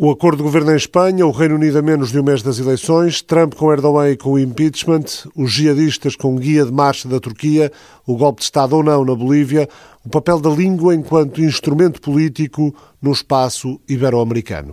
O acordo de governo em Espanha, o Reino Unido a menos de um mês das eleições, Trump com Erdogan e com o impeachment, os jihadistas com guia de marcha da Turquia, o golpe de Estado ou não na Bolívia, o papel da língua enquanto instrumento político no espaço ibero-americano.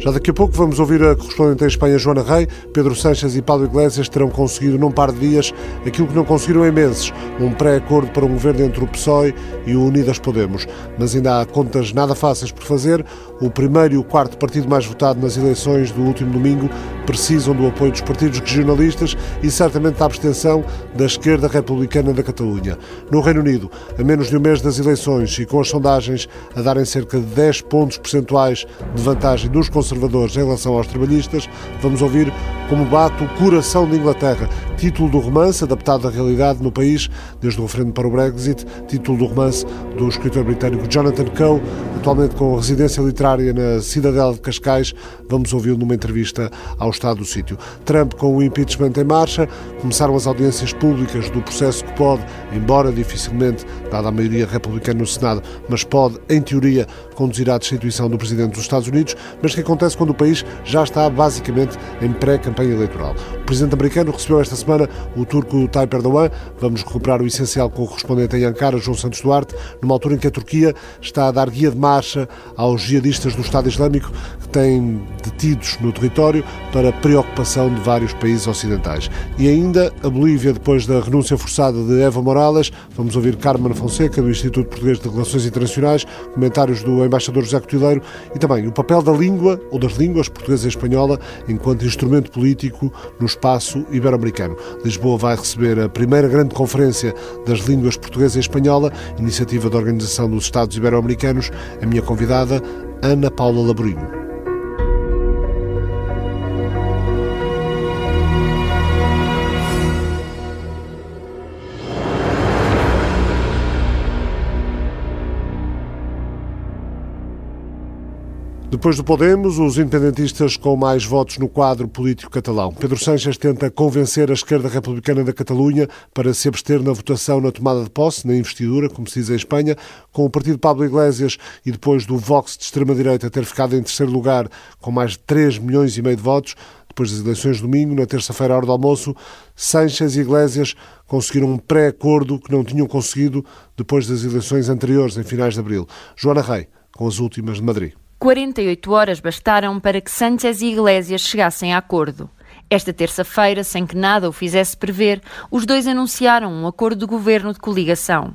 Já daqui a pouco vamos ouvir a correspondente em Espanha, Joana Rei. Pedro Sanches e Paulo Iglesias terão conseguido num par de dias aquilo que não conseguiram em meses, um pré-acordo para um governo entre o PSOE e o Unidas Podemos. Mas ainda há contas nada fáceis por fazer. O primeiro e o quarto partido mais votado nas eleições do último domingo precisam do apoio dos partidos regionalistas e certamente da abstenção da esquerda republicana da Catalunha. No Reino Unido, a menos de um mês das eleições e com as sondagens a darem cerca de 10 pontos percentuais de vantagem dos conservadores, conservadores em relação aos trabalhistas, vamos ouvir como bate o coração de Inglaterra. Título do romance, adaptado à realidade no país, desde o referendo para o Brexit. Título do romance do escritor britânico Jonathan Coe, atualmente com residência literária na Cidadela de Cascais. Vamos ouvi-lo numa entrevista ao Estado do Sítio. Trump com o impeachment em marcha. Começaram as audiências públicas do processo que pode, embora dificilmente, dada a maioria republicana no Senado, mas pode, em teoria, conduzir à destituição do Presidente dos Estados Unidos, mas que acontece quando o país já está basicamente em pré-campanha eleitoral. O Presidente americano recebeu esta semana o turco Tayyip Erdogan. Vamos recuperar o essencial com o correspondente em Ankara, João Santos Duarte, numa altura em que a Turquia está a dar guia de marcha aos jihadistas do Estado Islâmico que têm detidos no território para preocupação de vários países ocidentais. E ainda a Bolívia, depois da renúncia forçada de Eva Morales, vamos ouvir Carmen Fonseca, do Instituto Português de Relações Internacionais, comentários do embaixador José Cotilheiro e também o papel da língua ou das línguas portuguesa e espanhola enquanto instrumento político no espaço ibero-americano. Lisboa vai receber a primeira grande conferência das línguas portuguesa e espanhola, iniciativa da Organização dos Estados Ibero-Americanos. A minha convidada, Ana Paula Laborinho. Depois do Podemos, os independentistas com mais votos no quadro político catalão. Pedro Sánchez tenta convencer a esquerda republicana da Catalunha para se abster na votação na tomada de posse, na investidura, como se diz em Espanha, com o partido Pablo Iglesias e depois do Vox de extrema-direita ter ficado em terceiro lugar com mais de 3 milhões e meio de votos, depois das eleições de domingo, na terça-feira, à hora do almoço, Sánchez e Iglesias conseguiram um pré-acordo que não tinham conseguido depois das eleições anteriores, em finais de abril. Joana Rei, com as últimas de Madrid. 48 horas bastaram para que Sánchez e Iglesias chegassem a acordo. Esta terça-feira, sem que nada o fizesse prever, os dois anunciaram um acordo de governo de coligação.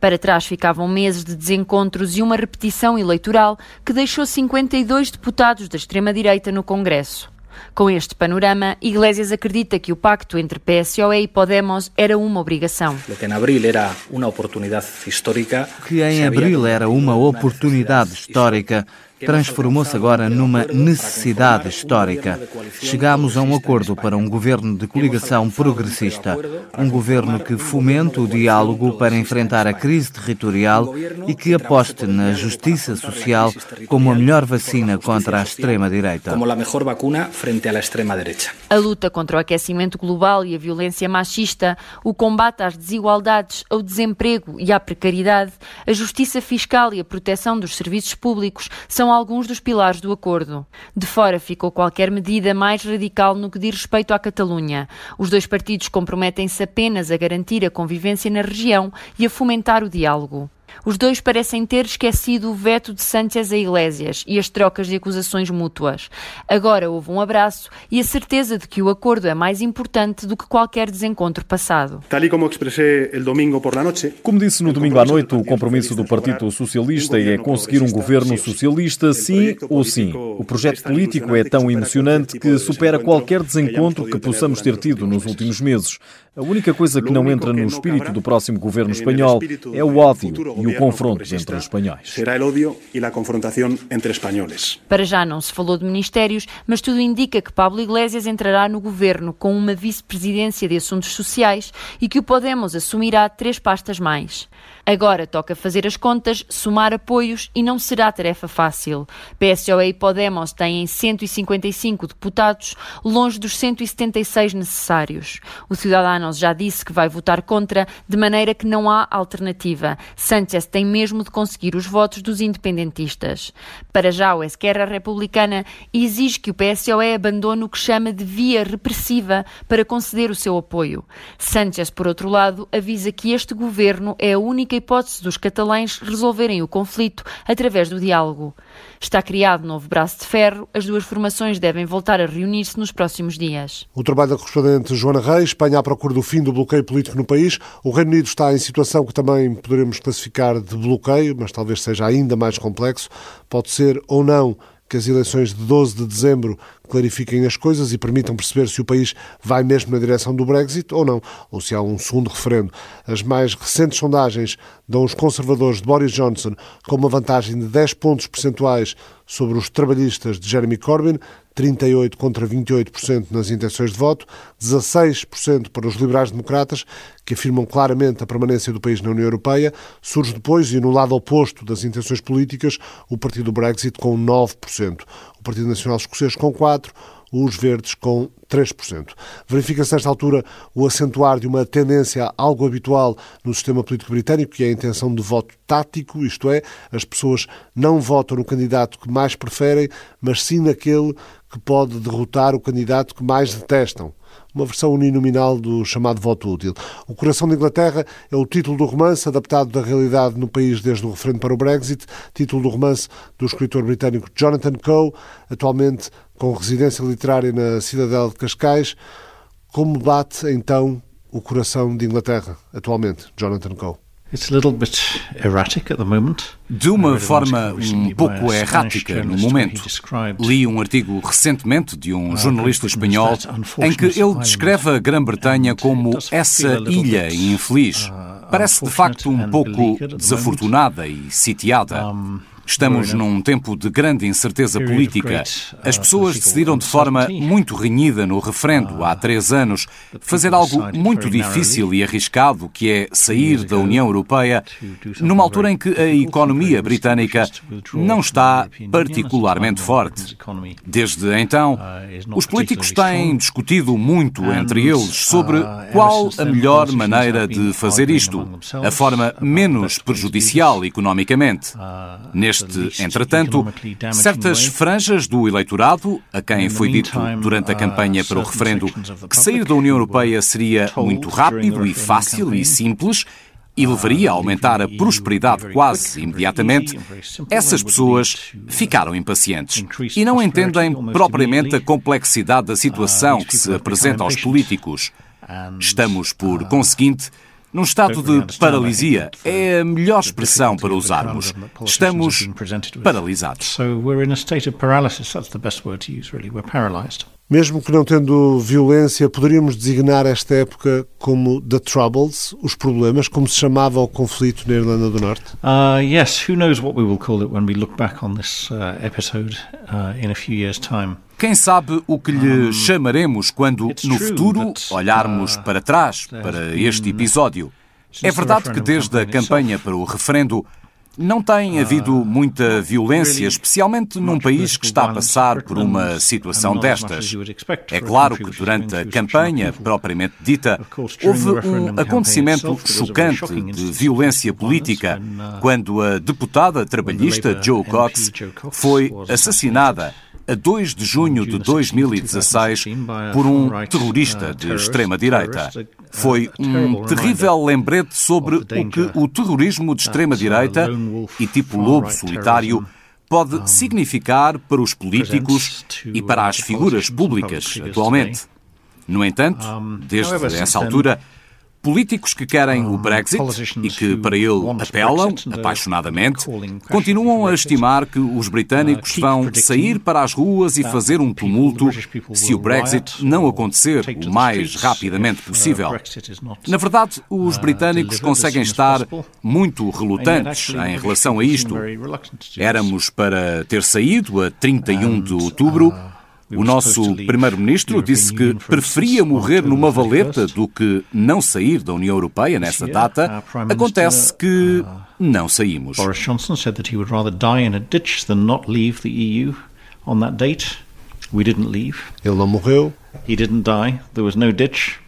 Para trás ficavam meses de desencontros e uma repetição eleitoral que deixou 52 deputados da extrema-direita no Congresso. Com este panorama, Iglesias acredita que o pacto entre PSOE e Podemos era uma obrigação. O que em abril era uma oportunidade histórica. Que em abril era uma oportunidade histórica transformou-se agora numa necessidade histórica. Chegamos a um acordo para um governo de coligação progressista, um governo que fomente o diálogo para enfrentar a crise territorial e que aposte na justiça social como a melhor vacina contra a extrema-direita. A luta contra o aquecimento global e a violência machista, o combate às desigualdades, ao desemprego e à precariedade, a justiça fiscal e a proteção dos serviços públicos são alguns dos pilares do acordo. De fora ficou qualquer medida mais radical no que diz respeito à Catalunha. Os dois partidos comprometem-se apenas a garantir a convivência na região e a fomentar o diálogo. Os dois parecem ter esquecido o veto de Sánchez a Iglesias e as trocas de acusações mútuas. Agora houve um abraço e a certeza de que o acordo é mais importante do que qualquer desencontro passado. Como disse no domingo à noite, o compromisso do Partido Socialista é conseguir um governo socialista sim ou sim. O projeto político é tão emocionante que supera qualquer desencontro que possamos ter tido nos últimos meses. A única coisa que não entra no espírito do próximo governo espanhol é o ódio e o confronto entre os espanhóis. Será o ódio e a confrontação entre espanhóis. Para já não se falou de ministérios, mas tudo indica que Pablo Iglesias entrará no governo com uma vice-presidência de assuntos sociais e que o Podemos assumirá três pastas mais. Agora toca fazer as contas, somar apoios e não será tarefa fácil. PSOE e Podemos têm 155 deputados, longe dos 176 necessários. O Ciudadanos já disse que vai votar contra, de maneira que não há alternativa. Sánchez tem mesmo de conseguir os votos dos independentistas. Para já, o Esquerra Republicana exige que o PSOE abandone o que chama de via repressiva para conceder o seu apoio. Sánchez, por outro lado, avisa que este governo é a única hipótese dos catalães resolverem o conflito através do diálogo. Está criado novo braço de ferro, as duas formações devem voltar a reunir-se nos próximos dias. O trabalho da correspondente Joana Reis, Espanha à procura do fim do bloqueio político no país. O Reino Unido está em situação que também poderemos classificar de bloqueio, mas talvez seja ainda mais complexo. Pode ser ou não que as eleições de 12 de dezembro clarifiquem as coisas e permitam perceber se o país vai mesmo na direção do Brexit ou não, ou se há um segundo referendo. As mais recentes sondagens dão os conservadores de Boris Johnson com uma vantagem de 10 pontos percentuais sobre os trabalhistas de Jeremy Corbyn, 38 contra 28% nas intenções de voto, 16% para os liberais-democratas, que afirmam claramente a permanência do país na União Europeia. Surge depois, e no lado oposto das intenções políticas, o Partido do Brexit com 9%, o Partido Nacional Escocês com 4%, os verdes com 3%. Verifica-se nesta altura o acentuar de uma tendência algo habitual no sistema político britânico, que é a intenção de voto tático, isto é, as pessoas não votam no candidato que mais preferem, mas sim naquele que pode derrotar o candidato que mais detestam uma versão uninominal do chamado voto útil. O Coração da Inglaterra é o título do romance, adaptado da realidade no país desde o referendo para o Brexit, título do romance do escritor britânico Jonathan Coe, atualmente com residência literária na Cidadela de Cascais. Como bate então o coração de Inglaterra atualmente, Jonathan Coe? De uma forma um pouco errática no momento. Li um artigo recentemente de um jornalista espanhol em que ele descreve a Grã-Bretanha como essa ilha infeliz. Uh, Parece de facto um pouco desafortunada e sitiada. Estamos num tempo de grande incerteza política. As pessoas decidiram de forma muito renhida no referendo há três anos fazer algo muito difícil e arriscado, que é sair da União Europeia, numa altura em que a economia britânica não está particularmente forte. Desde então, os políticos têm discutido muito entre eles sobre qual a melhor maneira de fazer isto, a forma menos prejudicial economicamente. Neste, entretanto, certas franjas do eleitorado, a quem foi dito durante a campanha para o referendo que sair da União Europeia seria muito rápido e fácil e simples e levaria a aumentar a prosperidade quase imediatamente, essas pessoas ficaram impacientes e não entendem propriamente a complexidade da situação que se apresenta aos políticos. Estamos, por conseguinte, num estado de paralisia. É a melhor expressão para usarmos. Estamos paralisados. Mesmo que não tendo violência, poderíamos designar esta época como The Troubles, os problemas, como se chamava o conflito na Irlanda do Norte? Uh, yes, who knows what we will call it when we look back on this uh, episode uh, in a few years' time. Quem sabe o que lhe chamaremos quando, no futuro, olharmos para trás para este episódio? É verdade que desde a campanha para o referendo não tem ah, havido muita violência, especialmente num país que está a passar por uma situação destas. É claro que durante a campanha propriamente dita, houve um acontecimento chocante de violência política uh, quando a deputada trabalhista Joe Cox foi assassinada a 2 de junho de 2016 por um terrorista de extrema-direita. Foi um terrível lembrete sobre o que o terrorismo de extrema-direita e tipo lobo solitário pode significar para os políticos e para as figuras públicas atualmente. No entanto, desde essa altura, Políticos que querem o Brexit e que para ele apelam apaixonadamente continuam a estimar que os britânicos vão sair para as ruas e fazer um tumulto se o Brexit não acontecer o mais rapidamente possível. Na verdade, os britânicos conseguem estar muito relutantes em relação a isto. Éramos para ter saído a 31 de outubro o nosso primeiro-ministro disse que preferia morrer numa valeta do que não sair da União Europeia nessa data. Acontece que não saímos. Boris Johnson said that he would rather die in a ditch than not leave the EU on that date. We didn't leave. Ele não morreu. He didn't die. There was no ditch.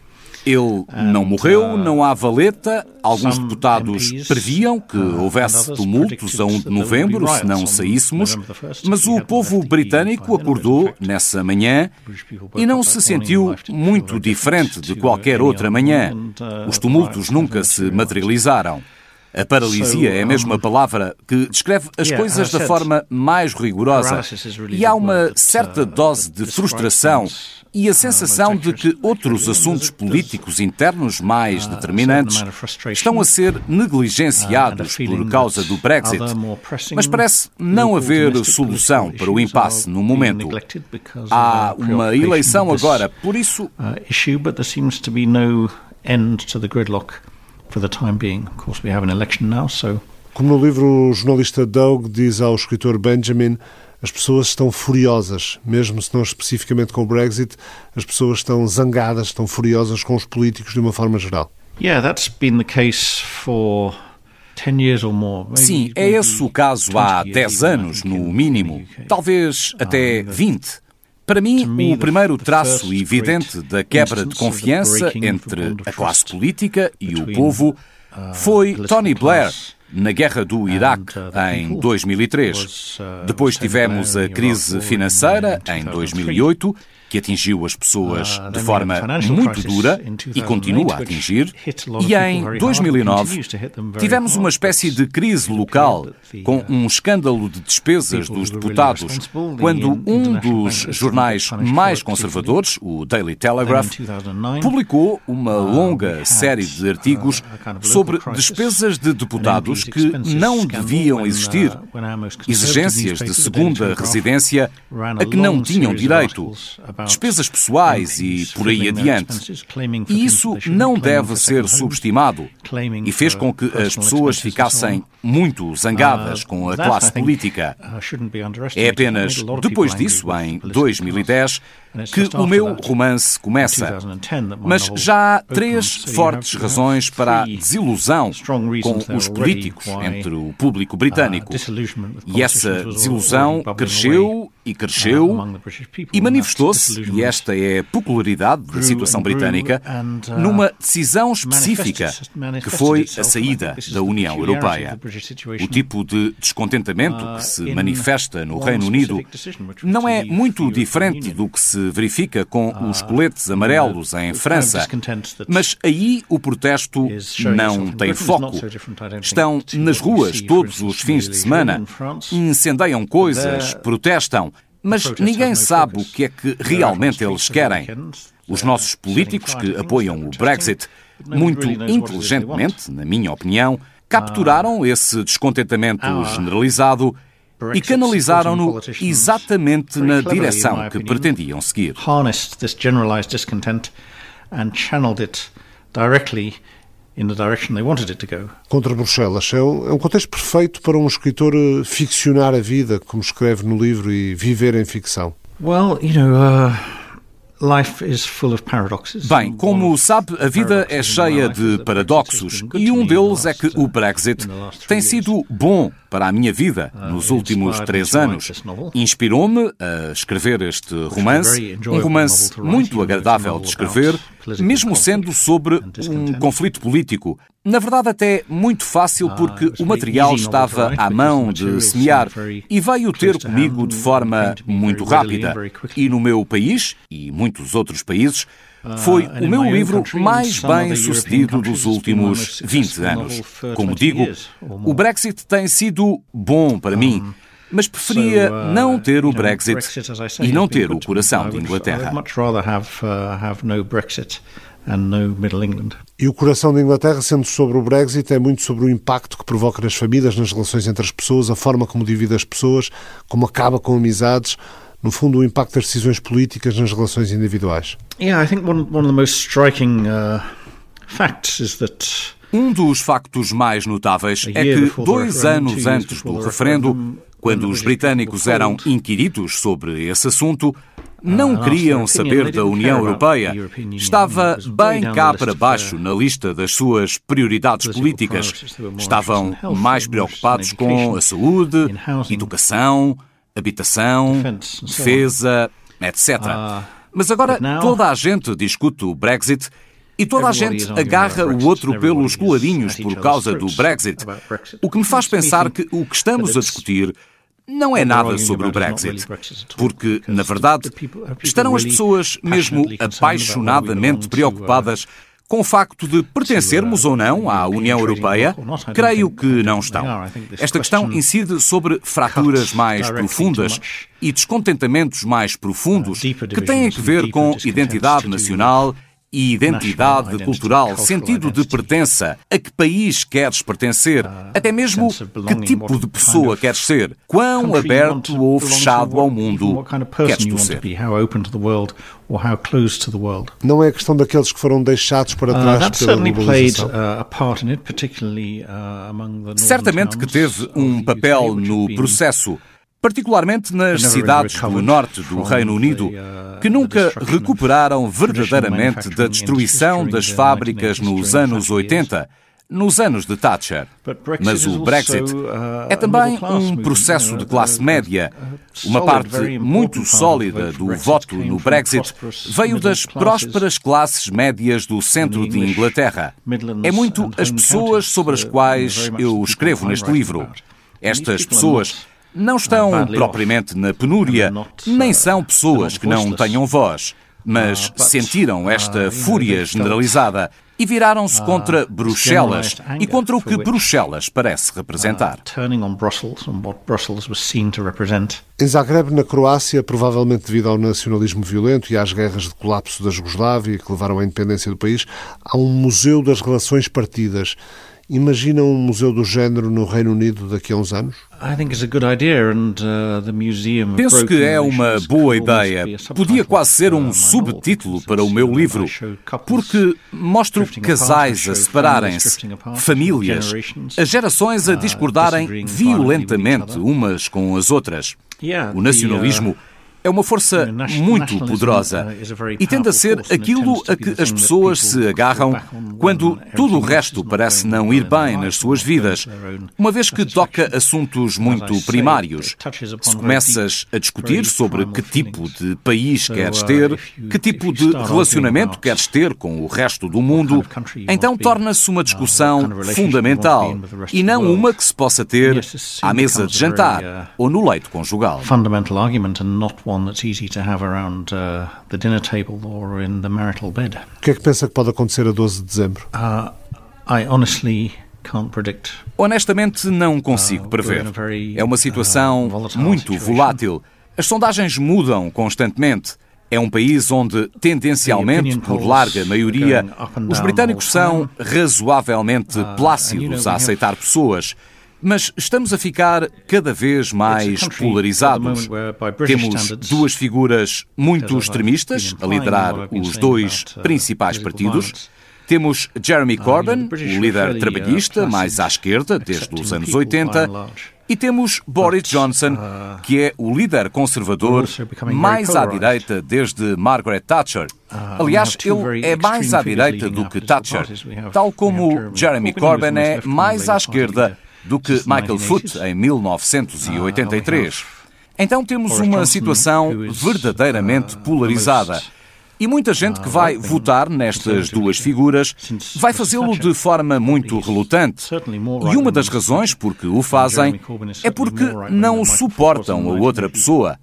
Ele não morreu, não há valeta. Alguns deputados previam que houvesse tumultos a 1 de novembro se não saíssemos, mas o povo britânico acordou nessa manhã e não se sentiu muito diferente de qualquer outra manhã. Os tumultos nunca se materializaram. A paralisia é a palavra que descreve as coisas da forma mais rigorosa. E há uma certa dose de frustração e a sensação de que outros assuntos políticos internos mais determinantes estão a ser negligenciados por causa do Brexit. Mas parece não haver solução para o impasse no momento. Há uma eleição agora, por isso for the time being. Of course, we have an election now, so. Como no livro o jornalista Doug diz ao escritor Benjamin, as pessoas estão furiosas, mesmo se não especificamente com o Brexit, as pessoas estão zangadas, estão furiosas com os políticos de uma forma geral. Yeah, that's been the case for Sim, é esse o caso há 10 anos, no mínimo, talvez até 20. Para mim, o primeiro traço evidente da quebra de confiança entre a classe política e o povo uh, foi Tony Blair na guerra do Iraque uh, em 2003. Uh, Depois tivemos a crise financeira em 2008 que atingiu as pessoas ah, de forma muito dura e continua a atingir, e em 2009 tivemos uma espécie de crise local com uh, um escândalo de despesas dos deputados, quando um dos jornais mais conservadores, o Daily Telegraph, publicou uma uh, longa série de artigos uh, sobre despesas de deputados que não deviam existir, exigências de segunda residência a que não tinham direito despesas pessoais e por aí adiante. E isso não deve ser subestimado e fez com que as pessoas ficassem muito zangadas com a classe política. É apenas depois disso, em 2010, que o meu romance começa. Mas já há três fortes razões para a desilusão com os políticos entre o público britânico. E essa desilusão cresceu e cresceu e manifestou-se, e esta é a peculiaridade da situação britânica, numa decisão específica que foi a saída da União Europeia. O tipo de descontentamento que se manifesta no Reino Unido não é muito diferente do que se verifica com os coletes amarelos em França. Mas aí o protesto não tem foco. Estão nas ruas todos os fins de semana, incendeiam coisas, protestam, mas ninguém sabe o que é que realmente eles querem. Os nossos políticos que apoiam o Brexit, muito inteligentemente, na minha opinião, capturaram esse descontentamento generalizado e canalizaram-no exatamente na direção que pretendiam seguir. Contra Bruxelas é um, é contexto perfeito para um escritor eh, ficcionar a vida, como escreve no livro, e viver em ficção. Well, you know, uh... Bem, como sabe, a vida é cheia de paradoxos e um deles é que o Brexit tem sido bom para a minha vida uh, nos últimos três anos. Inspirou-me a escrever este romance, um romance muito agradável de escrever, mesmo sendo sobre um conflito político. Na verdade, até muito fácil, uh, porque o material estava à mão de semear e veio ter comigo de forma muito rápida. E no meu país, e muitos outros países, uh, foi o meu livro mais bem sucedido dos últimos 20 anos. Como digo, o Brexit tem sido bom para mim mas preferia não ter o Brexit e não ter o coração de Inglaterra. E o coração da Inglaterra, sendo sobre o Brexit, é muito sobre o impacto que provoca nas famílias, nas relações entre as pessoas, a forma como divide as pessoas, como acaba com amizades, no fundo, o impacto das decisões políticas nas relações individuais. Yeah, I think one, one of the most striking uh, facts is that um dos factos mais notáveis é que, dois anos antes do referendo, quando os britânicos eram inquiridos sobre esse assunto, não queriam saber da União Europeia. Estava bem cá para baixo na lista das suas prioridades políticas. Estavam mais preocupados com a saúde, educação, habitação, defesa, etc. Mas agora toda a gente discute o Brexit E toda a gente agarra o outro pelos colarinhos por causa do Brexit. O que me faz pensar que o que estamos a discutir não é nada sobre o Brexit. Porque, na verdade, estarão as pessoas mesmo apaixonadamente preocupadas com o facto de pertencermos ou não à União Europeia, creio que não estão. Esta questão incide sobre fraturas mais profundas e descontentamentos mais profundos que têm a ver com identidade nacional e identidade cultural, sentido de pertença, a que país queres pertencer, até mesmo que tipo de pessoa queres ser, quão aberto ou fechado ao mundo queres tu ser. Não é a questão daqueles que foram deixados para trás pela globalização. Certamente que teve um papel no processo particularmente nas cidades do norte do Reino Unido, uh, que nunca recuperaram verdadeiramente da destruição das fábricas nos anos 80, nos anos de Thatcher. Mas o Brexit uh, é também um processo de classe média. Uh, Uma parte muito sólida do voto no Brexit veio das prósperas classes médias do centro de Inglaterra. É muito as pessoas sobre as quais eu escrevo neste livro. Estas pessoas não estão propriamente na penúria, nem são pessoas que não tenham voz, mas sentiram esta fúria generalizada e viraram-se contra Bruxelas e contra o que Bruxelas parece representar. Em Zagreb, na Croácia, provavelmente devido ao nacionalismo violento e às guerras de colapso da Jugoslávia que levaram à independência do país, há um museu das relações partidas. Imagina um museu do género no Reino Unido daqui a uns anos? Uh, Penso que é uma boa ideia. Podia quase ser um subtítulo para o meu livro, porque mostro casais a separarem-se, famílias, as gerações a uh, discordarem violentamente umas com as outras. O nacionalismo é uma força muito poderosa. uh, e tende a ser aquilo a que as pessoas se agarram quando tudo o resto parece não ir bem nas suas vidas, uma vez que toca assuntos muito primários. Se começas a discutir sobre que tipo de país queres uh, ter, que tipo de relacionamento queres ter com o resto do mundo, então torna-se uma uh, discussão fundamental e não uma que se possa ter à mesa de jantar ou no leito conjugal. one that's easy to have around uh, the dinner table or in the marital bed. O que é que pensa que pode acontecer a 12 de dezembro? Uh, I honestly Honestamente, não consigo uh, prever. É uma situação uh, muito volátil. As sondagens mudam constantemente. É um país onde, tendencialmente, por larga maioria, os britânicos são razoavelmente uh, plácidos a aceitar pessoas mas estamos a ficar cada vez mais polarizados. Temos duas figuras muito extremistas a liderar os dois uh, principais partidos. Temos Jeremy uh, Corbyn, o líder uh, trabalhista mais à esquerda desde os anos 80, e temos Boris Johnson, que é o líder conservador mais à direita desde Margaret Thatcher. Aliás, ele é mais à direita do que Thatcher, tal como Jeremy Corbyn é mais à esquerda do que Michael Foot em 1983. Então temos uma situação verdadeiramente polarizada. E muita gente que vai votar nestas duas figuras vai fazê-lo de forma muito relutante. E uma das razões por que o fazem é porque não suportam a outra pessoa.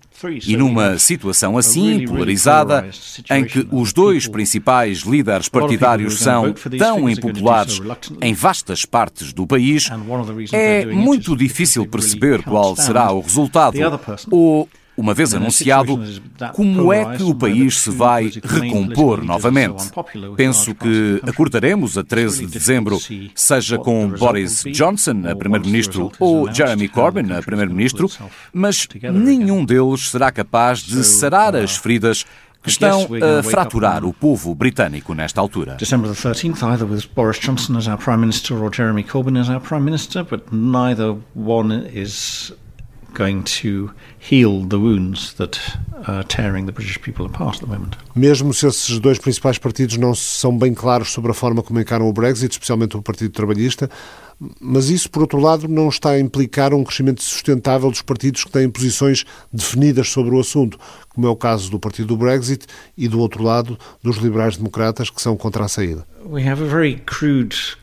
E numa situação assim, polarizada, em que os dois principais líderes partidários são tão impopulares em vastas partes do país, é muito difícil perceber qual será o resultado ou uma vez anunciado, como é que o país se vai recompor novamente? Penso que acordaremos a 13 de dezembro, seja com Boris Johnson, a Primeiro-Ministro, ou Jeremy Corbyn, a Primeiro-Ministro, mas nenhum deles será capaz de sarar as feridas que estão a fraturar o povo britânico nesta altura. December the 13th, either with Boris Johnson as our Prime Minister or Jeremy Corbyn as our Prime Minister, but neither one is going to heal the wounds that are tearing the British people apart at the moment. Mesmo se esses dois principais partidos não são bem claros sobre a forma como encaram o Brexit, especialmente o Partido Trabalhista, Mas isso, por outro lado, não está a implicar um crescimento sustentável dos partidos que têm posições definidas sobre o assunto, como é o caso do partido do Brexit e, do outro lado, dos liberais-democratas que são contra a saída.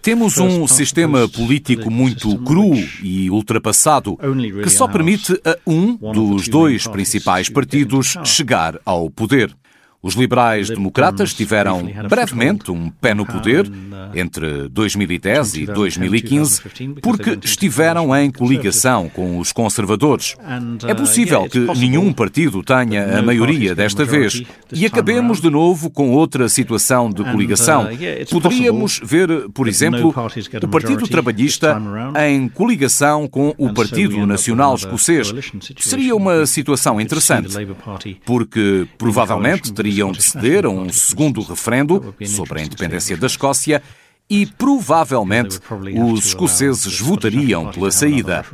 Temos um sistema político muito cru e ultrapassado que só permite a um dos dois principais partidos chegar ao poder. Os liberais-democratas tiveram brevemente um pé no poder entre 2010 e 2015 porque estiveram em coligação com os conservadores. É possível que nenhum partido tenha a maioria desta vez e acabemos de novo com outra situação de coligação. Poderíamos ver, por exemplo, o Partido Trabalhista em coligação com o Partido Nacional Escocês. Seria uma situação interessante, porque provavelmente teria teriam de ceder a um segundo referendo sobre a independência da Escócia e provavelmente os escoceses votariam pela saída.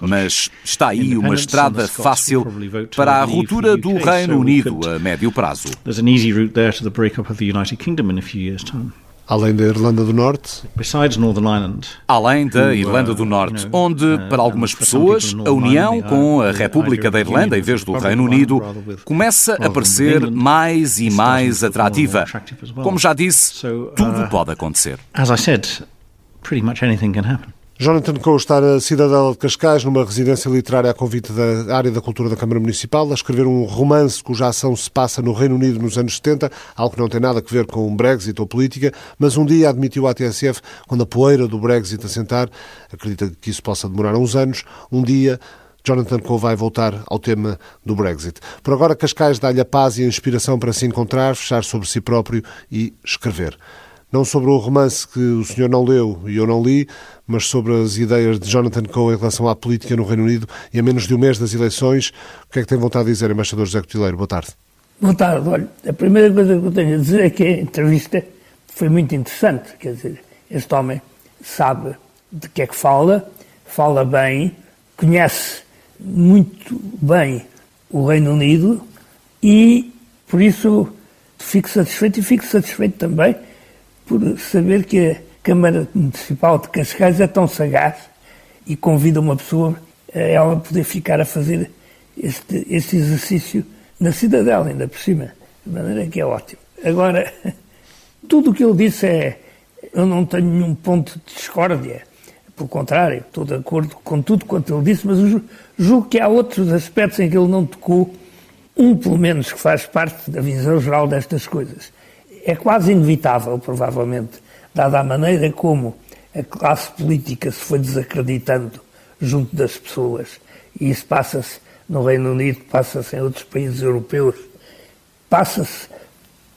Mas está aí uma estrada fácil para a ruptura do Reino Unido a médio prazo. Além da Irlanda do Norte? Além da Irlanda do Norte, onde, para algumas pessoas, a união com a República da Irlanda, em vez do Reino Unido, começa a parecer mais e mais atrativa. Como já disse, tudo pode acontecer. As I said, pretty much anything can happen. Jonathan Coe está na Cidadela de Cascais, numa residência literária a convite da área da cultura da Câmara Municipal, a escrever um romance cuja ação se passa no Reino Unido nos anos 70, algo que não tem nada a ver com o Brexit ou política, mas um dia admitiu à TSF, quando a poeira do Brexit assentar, acredita que isso possa demorar uns anos, um dia Jonathan Coe vai voltar ao tema do Brexit. Por agora, Cascais dá-lhe a paz e a inspiração para se encontrar, fechar sobre si próprio e escrever não sobre o romance que o senhor não leu e eu não li, mas sobre as ideias de Jonathan Coe em relação à política no Reino Unido e a menos de um mês das eleições. O que é que tem vontade de dizer, embaixador José Cotileiro? Boa tarde. Boa tarde. Olha, a primeira coisa que eu tenho a dizer é que a entrevista foi muito interessante. Quer dizer, este homem sabe de que é que fala, fala bem, conhece muito bem o Reino Unido e, por isso, fico satisfeito e fico satisfeito também por saber que a Câmara Municipal de Cascais é tão sagaz e convida uma pessoa a ela poder ficar a fazer este, este exercício na cidadela, ainda por cima, de maneira que é ótimo. Agora, tudo o que ele disse é. Eu não tenho nenhum ponto de discórdia. Pelo contrário, estou de acordo com tudo quanto ele disse, mas julgo que há outros aspectos em que ele não tocou, um pelo menos que faz parte da visão geral destas coisas é quase inevitável, provavelmente, dada a maneira como a classe política se foi desacreditando junto das pessoas. E isso passa-se no Reino Unido, passa-se em outros países europeus, passa-se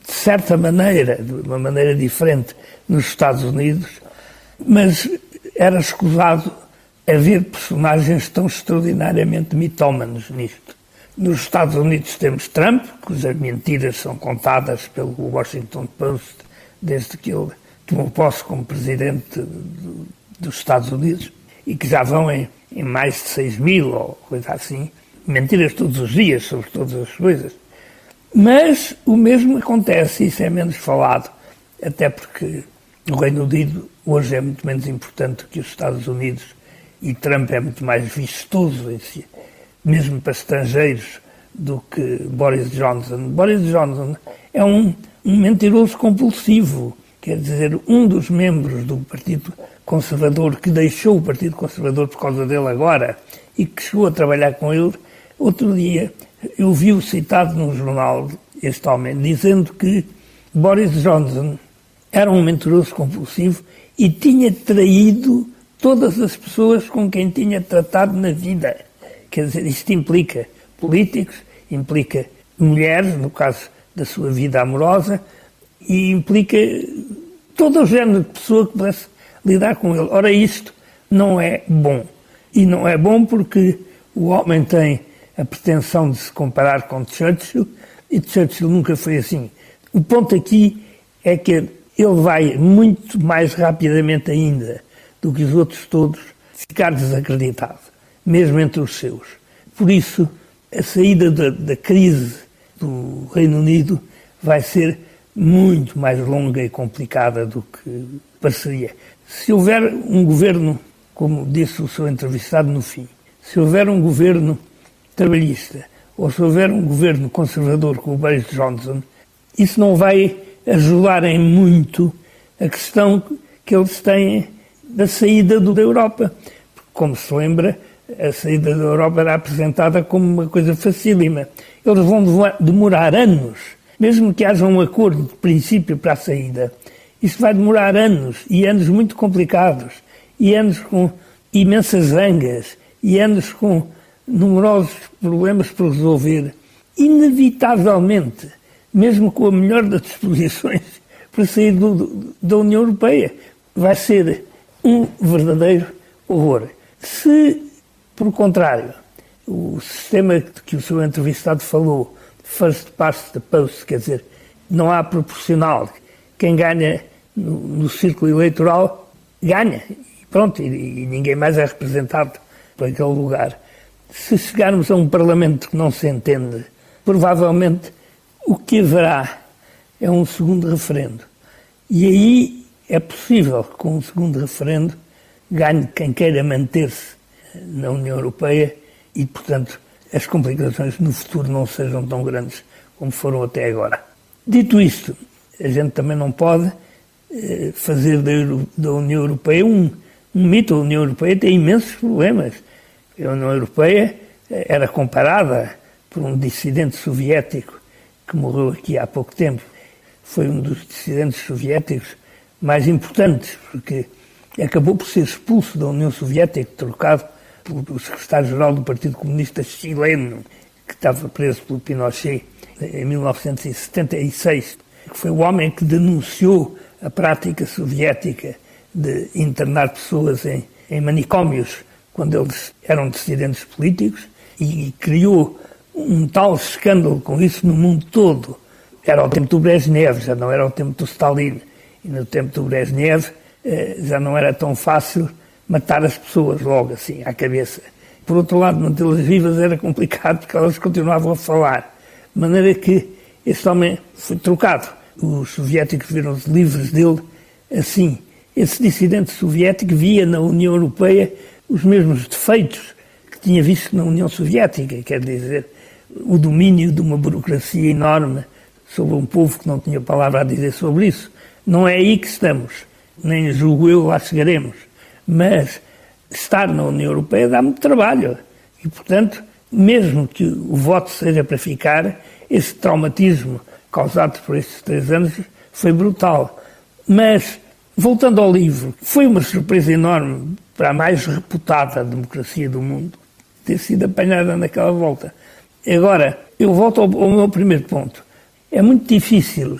de certa maneira, de uma maneira diferente, nos Estados Unidos, mas era escusado haver personagens tão extraordinariamente mitómanos nisto. Nos Estados Unidos temos Trump, cujas mentiras são contadas pelo Washington Post desde que ele tomou posse como presidente dos Estados Unidos e que já vão em, em mais de 6 mil ou coisa assim. Mentiras todos os dias sobre todas as coisas. Mas o mesmo acontece, isso é menos falado, até porque o Reino Unido hoje é muito menos importante que os Estados Unidos e Trump é muito mais vistoso em si mesmo para estrangeiros, do que Boris Johnson. Boris Johnson é um, um mentiroso compulsivo, quer dizer, um dos membros do Partido Conservador que deixou o Partido Conservador por causa dele agora e que chegou a trabalhar com ele, outro dia eu vi-o citado num jornal, este homem, dizendo que Boris Johnson era um mentiroso compulsivo e tinha traído todas as pessoas com quem tinha tratado na vida. Quer dizer, isto implica políticos, implica mulheres, no caso da sua vida amorosa, e implica todo o género de pessoa que pudesse lidar com ele. Ora, isto não é bom. E não é bom porque o homem tem a pretensão de se comparar com Churchill, e Churchill nunca foi assim. O ponto aqui é que ele vai muito mais rapidamente ainda do que os outros todos ficar desacreditado mesmo entre os seus. Por isso, a saída da, da crise do Reino Unido vai ser muito mais longa e complicada do que pareceria. Se houver um governo, como disse o seu entrevistado no fim, se houver um governo trabalhista ou se houver um governo conservador como o Boris Johnson, isso não vai ajudar em muito a questão que eles têm da saída da Europa. Como se lembra, a saída da Europa era apresentada como uma coisa facílima. Eles vão demorar anos, mesmo que haja um acordo de princípio para a saída. Isso vai demorar anos, e anos muito complicados, e anos com imensas zangas, e anos com numerosos problemas por resolver. Inevitavelmente, mesmo com a melhor das disposições para sair do, da União Europeia, vai ser um verdadeiro horror. Se por contrário, o sistema que o seu entrevistado falou, first past the post, quer dizer, não há proporcional. Quem ganha no, no círculo eleitoral ganha. E pronto, e, e ninguém mais é representado por aquele lugar. Se chegarmos a um Parlamento que não se entende, provavelmente o que haverá é um segundo referendo. E aí é possível que com um segundo referendo ganhe quem queira manter-se na União Europeia e, portanto, as complicações no futuro não sejam tão grandes como foram até agora. Dito isto, a gente também não pode eh, fazer da, União Europeia um, um mito. A União Europeia tem imensos problemas. A União Europeia eh, era comparada por um dissidente soviético que morreu aqui há pouco tempo. Foi um dos dissidentes soviéticos mais importantes, porque acabou por ser expulso da União Soviética, trocado o secretário-geral do Partido Comunista chileno, que estava preso pelo Pinochet em 1976, que foi o homem que denunciou a prática soviética de internar pessoas em, em manicômios quando eles eram dissidentes políticos e criou um tal escândalo com isso no mundo todo. Era o tempo do Brezhnev, já não era o tempo do Stalin. E no tempo do Brezhnev eh, já não era tão fácil matar as pessoas logo assim, à cabeça. Por outro lado, mantê-las vivas era complicado porque elas continuavam a falar. De maneira que esse homem foi trocado. Os soviéticos viram-se livres dele assim. Esse dissidente soviético via na União Europeia os mesmos defeitos que tinha visto na União Soviética, quer dizer, o domínio de uma burocracia enorme sobre um povo que não tinha palavra a dizer sobre isso. Não é aí que estamos, nem julgo eu lá chegaremos. Mas estar na União Europeia dá muito trabalho. E, portanto, mesmo que o voto seja para ficar, esse traumatismo causado por estes três anos foi brutal. Mas, voltando ao livro, foi uma surpresa enorme para a mais reputada democracia do mundo ter sido apanhada naquela volta. Agora, eu volto ao, ao meu primeiro ponto. É muito difícil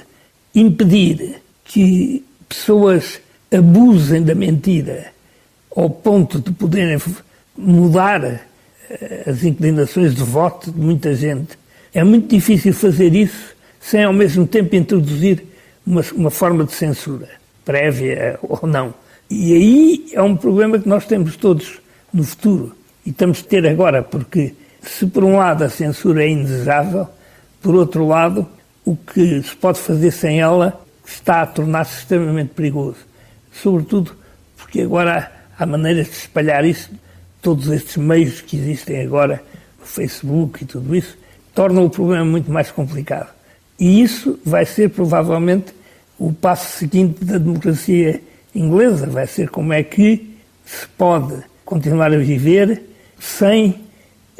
impedir que pessoas abusem da mentira ao ponto de poderem mudar eh, as inclinações de voto de muita gente. É muito difícil fazer isso sem ao mesmo tempo introduzir uma, uma forma de censura, prévia ou não. E aí é um problema que nós temos todos no futuro e estamos a ter agora, porque se por um lado a censura é indesejável, por outro lado, o que se pode fazer sem ela está a tornar-se extremamente perigoso. Sobretudo porque agora há maneiras de espalhar isso, todos estes meios que existem agora, o Facebook e tudo isso, tornam o problema muito mais complicado. E isso vai ser provavelmente o passo seguinte da democracia inglesa, vai ser como é que se pode continuar a viver sem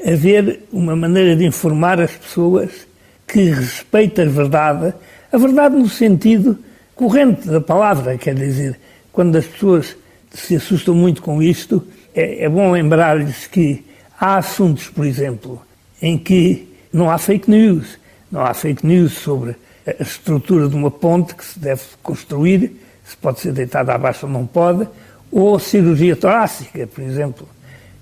haver uma maneira de informar as pessoas que respeita a verdade, a verdade no sentido corrente da palavra, quer dizer, quando as pessoas se assustam muito com isto, é, é bom lembrar-lhes que há assuntos, por exemplo, em que não há fake news. Não há fake news sobre a estrutura de uma ponte que se deve construir, se pode ser deitada abaixo ou não pode, ou cirurgia torácica, por exemplo.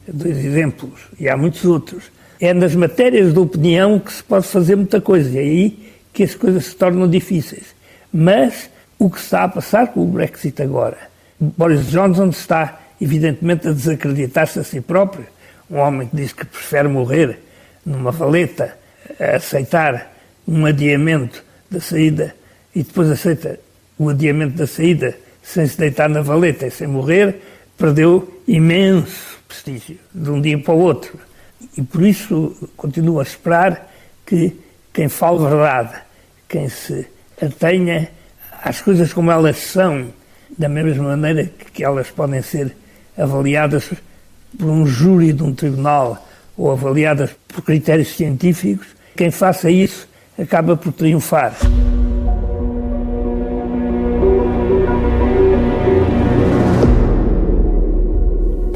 Dois exemplos, e há muitos outros. É nas matérias de opinião que se pode fazer muita coisa, e é aí que as coisas se tornam difíceis. Mas o que está a passar com o Brexit agora Boris Johnson está, evidentemente, a desacreditar-se a si próprio. Um homem que diz que prefere morrer numa valeta a aceitar um adiamento da saída e depois aceita o adiamento da saída sem se deitar na valeta e sem morrer, perdeu imenso prestígio de um dia para o outro. E por isso continuo a esperar que quem fale verdade, quem se atenha às coisas como elas são, da mesma maneira que elas podem ser avaliadas por um júri de um tribunal ou avaliadas por critérios científicos, quem faça isso acaba por triunfar.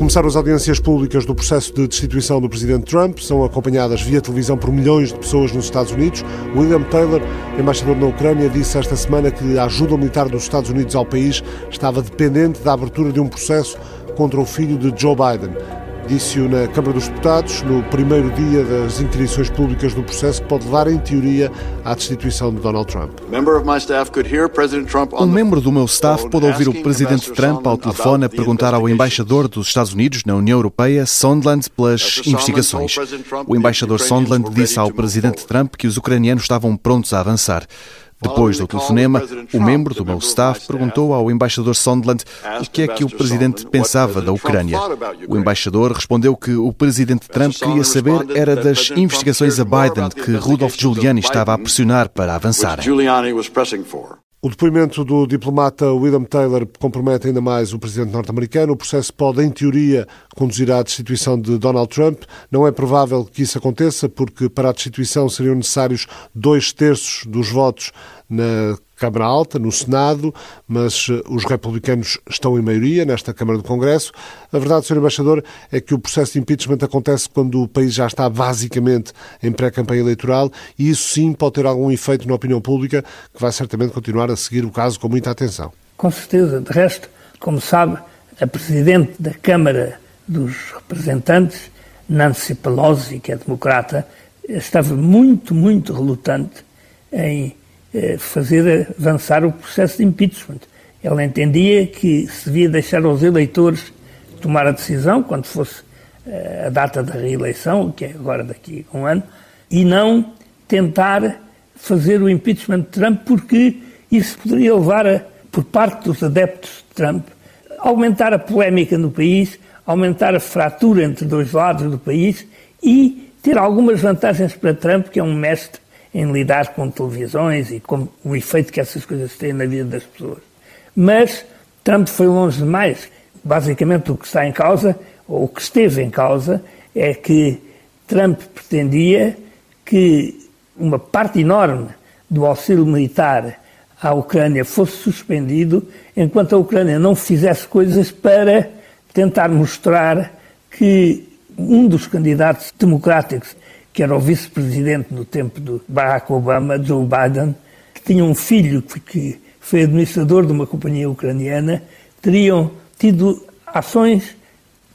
Começaram as audiências públicas do processo de destituição do presidente Trump. São acompanhadas via televisão por milhões de pessoas nos Estados Unidos. William Taylor, embaixador na Ucrânia, disse esta semana que a ajuda militar dos Estados Unidos ao país estava dependente da abertura de um processo contra o filho de Joe Biden. Disse-o na Câmara dos Deputados, no primeiro dia das inquirições públicas do processo, que pode levar, em teoria, à destituição de Donald Trump. Um membro do meu staff pôde ouvir o presidente Trump ao telefone a perguntar ao embaixador dos Estados Unidos na União Europeia, Sondland, pelas investigações. O embaixador Sondland disse ao presidente Trump que os ucranianos estavam prontos a avançar. Depois do telefonema, o membro do meu staff perguntou ao embaixador Sondland o que é que o presidente pensava da Ucrânia. O embaixador respondeu que o presidente Trump queria saber era das investigações a Biden que Rudolph Giuliani estava a pressionar para avançar. O depoimento do diplomata William Taylor compromete ainda mais o presidente norte-americano. O processo pode, em teoria, conduzir à destituição de Donald Trump. Não é provável que isso aconteça, porque para a destituição seriam necessários dois terços dos votos na Câmara Alta, no Senado, mas eh, os republicanos estão em maioria nesta Câmara do Congresso. A verdade, Sr. Embaixador, é que o processo de impeachment acontece quando o país já está basicamente em pré-campanha eleitoral e isso sim pode ter algum efeito na opinião pública, que vai certamente continuar a seguir o caso com muita atenção. Com certeza. De resto, como sabe, a Presidente da Câmara dos Representantes, Nancy Pelosi, que é democrata, estava muito, muito relutante em fazer avançar o processo de impeachment. Ela entendia que se devia deixar aos eleitores tomar a decisão quando fosse eh, a data da reeleição, que é agora daqui a um ano, e não tentar fazer o impeachment de Trump, porque isso poderia levar, a, por parte dos adeptos de Trump, a aumentar a polémica no país, aumentar a fratura entre dois lados do país e ter algumas vantagens para Trump, que é um mestre em lidar com televisões e com o efeito que essas coisas têm na vida das pessoas. Mas Trump foi longe demais. Basicamente, o que está em causa, ou o que esteve em causa, é que Trump pretendia que uma parte enorme do auxílio militar à Ucrânia fosse suspendido, enquanto a Ucrânia não fizesse coisas para tentar mostrar que um dos candidatos democráticos que era o vice-presidente no tempo do Barack Obama, Joe Biden, que tinha um filho que foi administrador de uma companhia ucraniana, teriam tido ações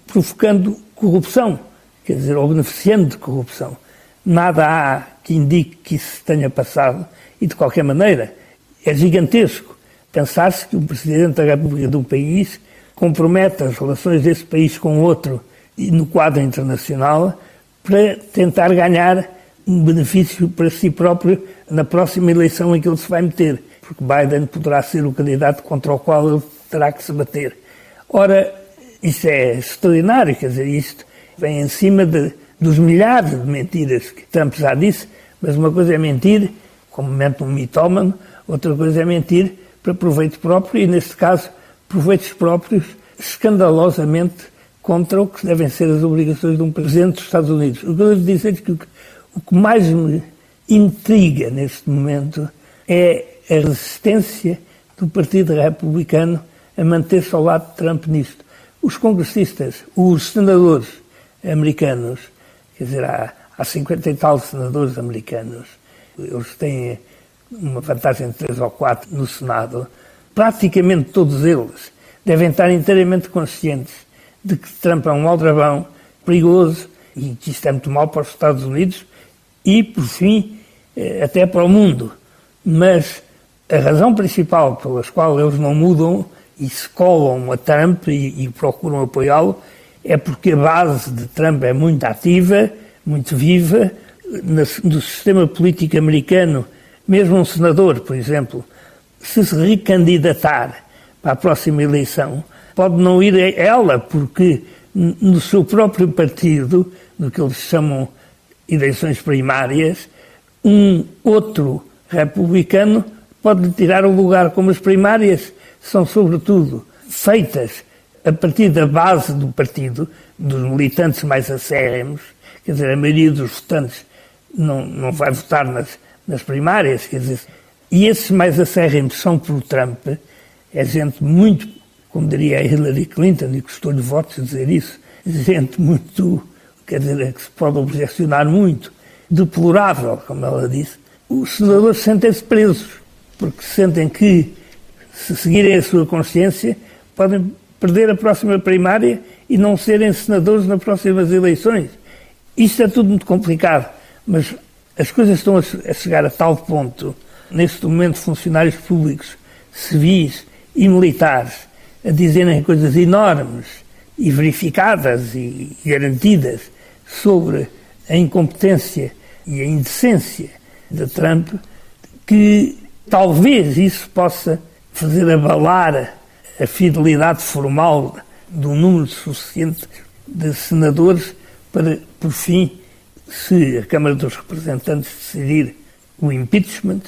provocando corrupção, quer dizer, ou beneficiando de corrupção. Nada há que indique que isso tenha passado e, de qualquer maneira, é gigantesco pensar-se que o Presidente da República de um país compromete as relações desse país com outro e no quadro internacional para tentar ganhar um benefício para si próprio na próxima eleição em que ele se vai meter, porque Biden poderá ser o candidato contra o qual ele terá que se bater. Ora, isso é extraordinário, quer dizer, isto vem em cima de, dos milhares de mentiras que Trump já disse, mas uma coisa é mentir, como mente um mitómano, outra coisa é mentir para proveito próprio, e neste caso, proveitos próprios escandalosamente contra o que devem ser as obrigações de um presidente dos Estados Unidos. O que eu devo dizer é que o que mais me intriga neste momento é a resistência do Partido Republicano a manter-se ao lado de Trump nisto. Os congressistas, os senadores americanos, quer dizer, há, há 50 e tal senadores americanos, eles têm uma vantagem de 3 ou 4 no Senado, praticamente todos eles devem estar inteiramente conscientes de que Trump é um aldrabão perigoso e que isto é muito mal para os Estados Unidos e, por fim, eh, até para o mundo. Mas a razão principal pelas qual eles não mudam e se colam a Trump e, e procuram apoiá-lo é porque a base de Trump é muito ativa, muito viva. No sistema político americano, mesmo um senador, por exemplo, se se recandidatar para a próxima eleição, pode não ir ela, porque no seu próprio partido, no que eles chamam eleições primárias, um outro republicano pode tirar o lugar, como as primárias. São, sobretudo, feitas a partir da base do partido, dos militantes mais acérrimos, quer dizer, a maioria dos votantes não, não vai votar nas, nas primárias, quer dizer, e esses mais acérrimos são pro Trump, é gente muito, como diria a Hillary Clinton, e custou-lhe votos dizer isso, gente muito, quer dizer, que se pode objecionar muito, deplorável, como ela disse, os senadores sentem-se presos, porque sentem que, se seguirem a sua consciência, podem perder a próxima primária e não serem senadores nas próximas eleições. Isto é tudo muito complicado, mas as coisas estão a chegar a tal ponto, neste momento, funcionários públicos, civis e militares, a dizerem coisas enormes e verificadas e garantidas sobre a incompetência e a indecência de Trump, que talvez isso possa fazer abalar a fidelidade formal de um número suficiente de senadores para, por fim, se a Câmara dos Representantes decidir o impeachment,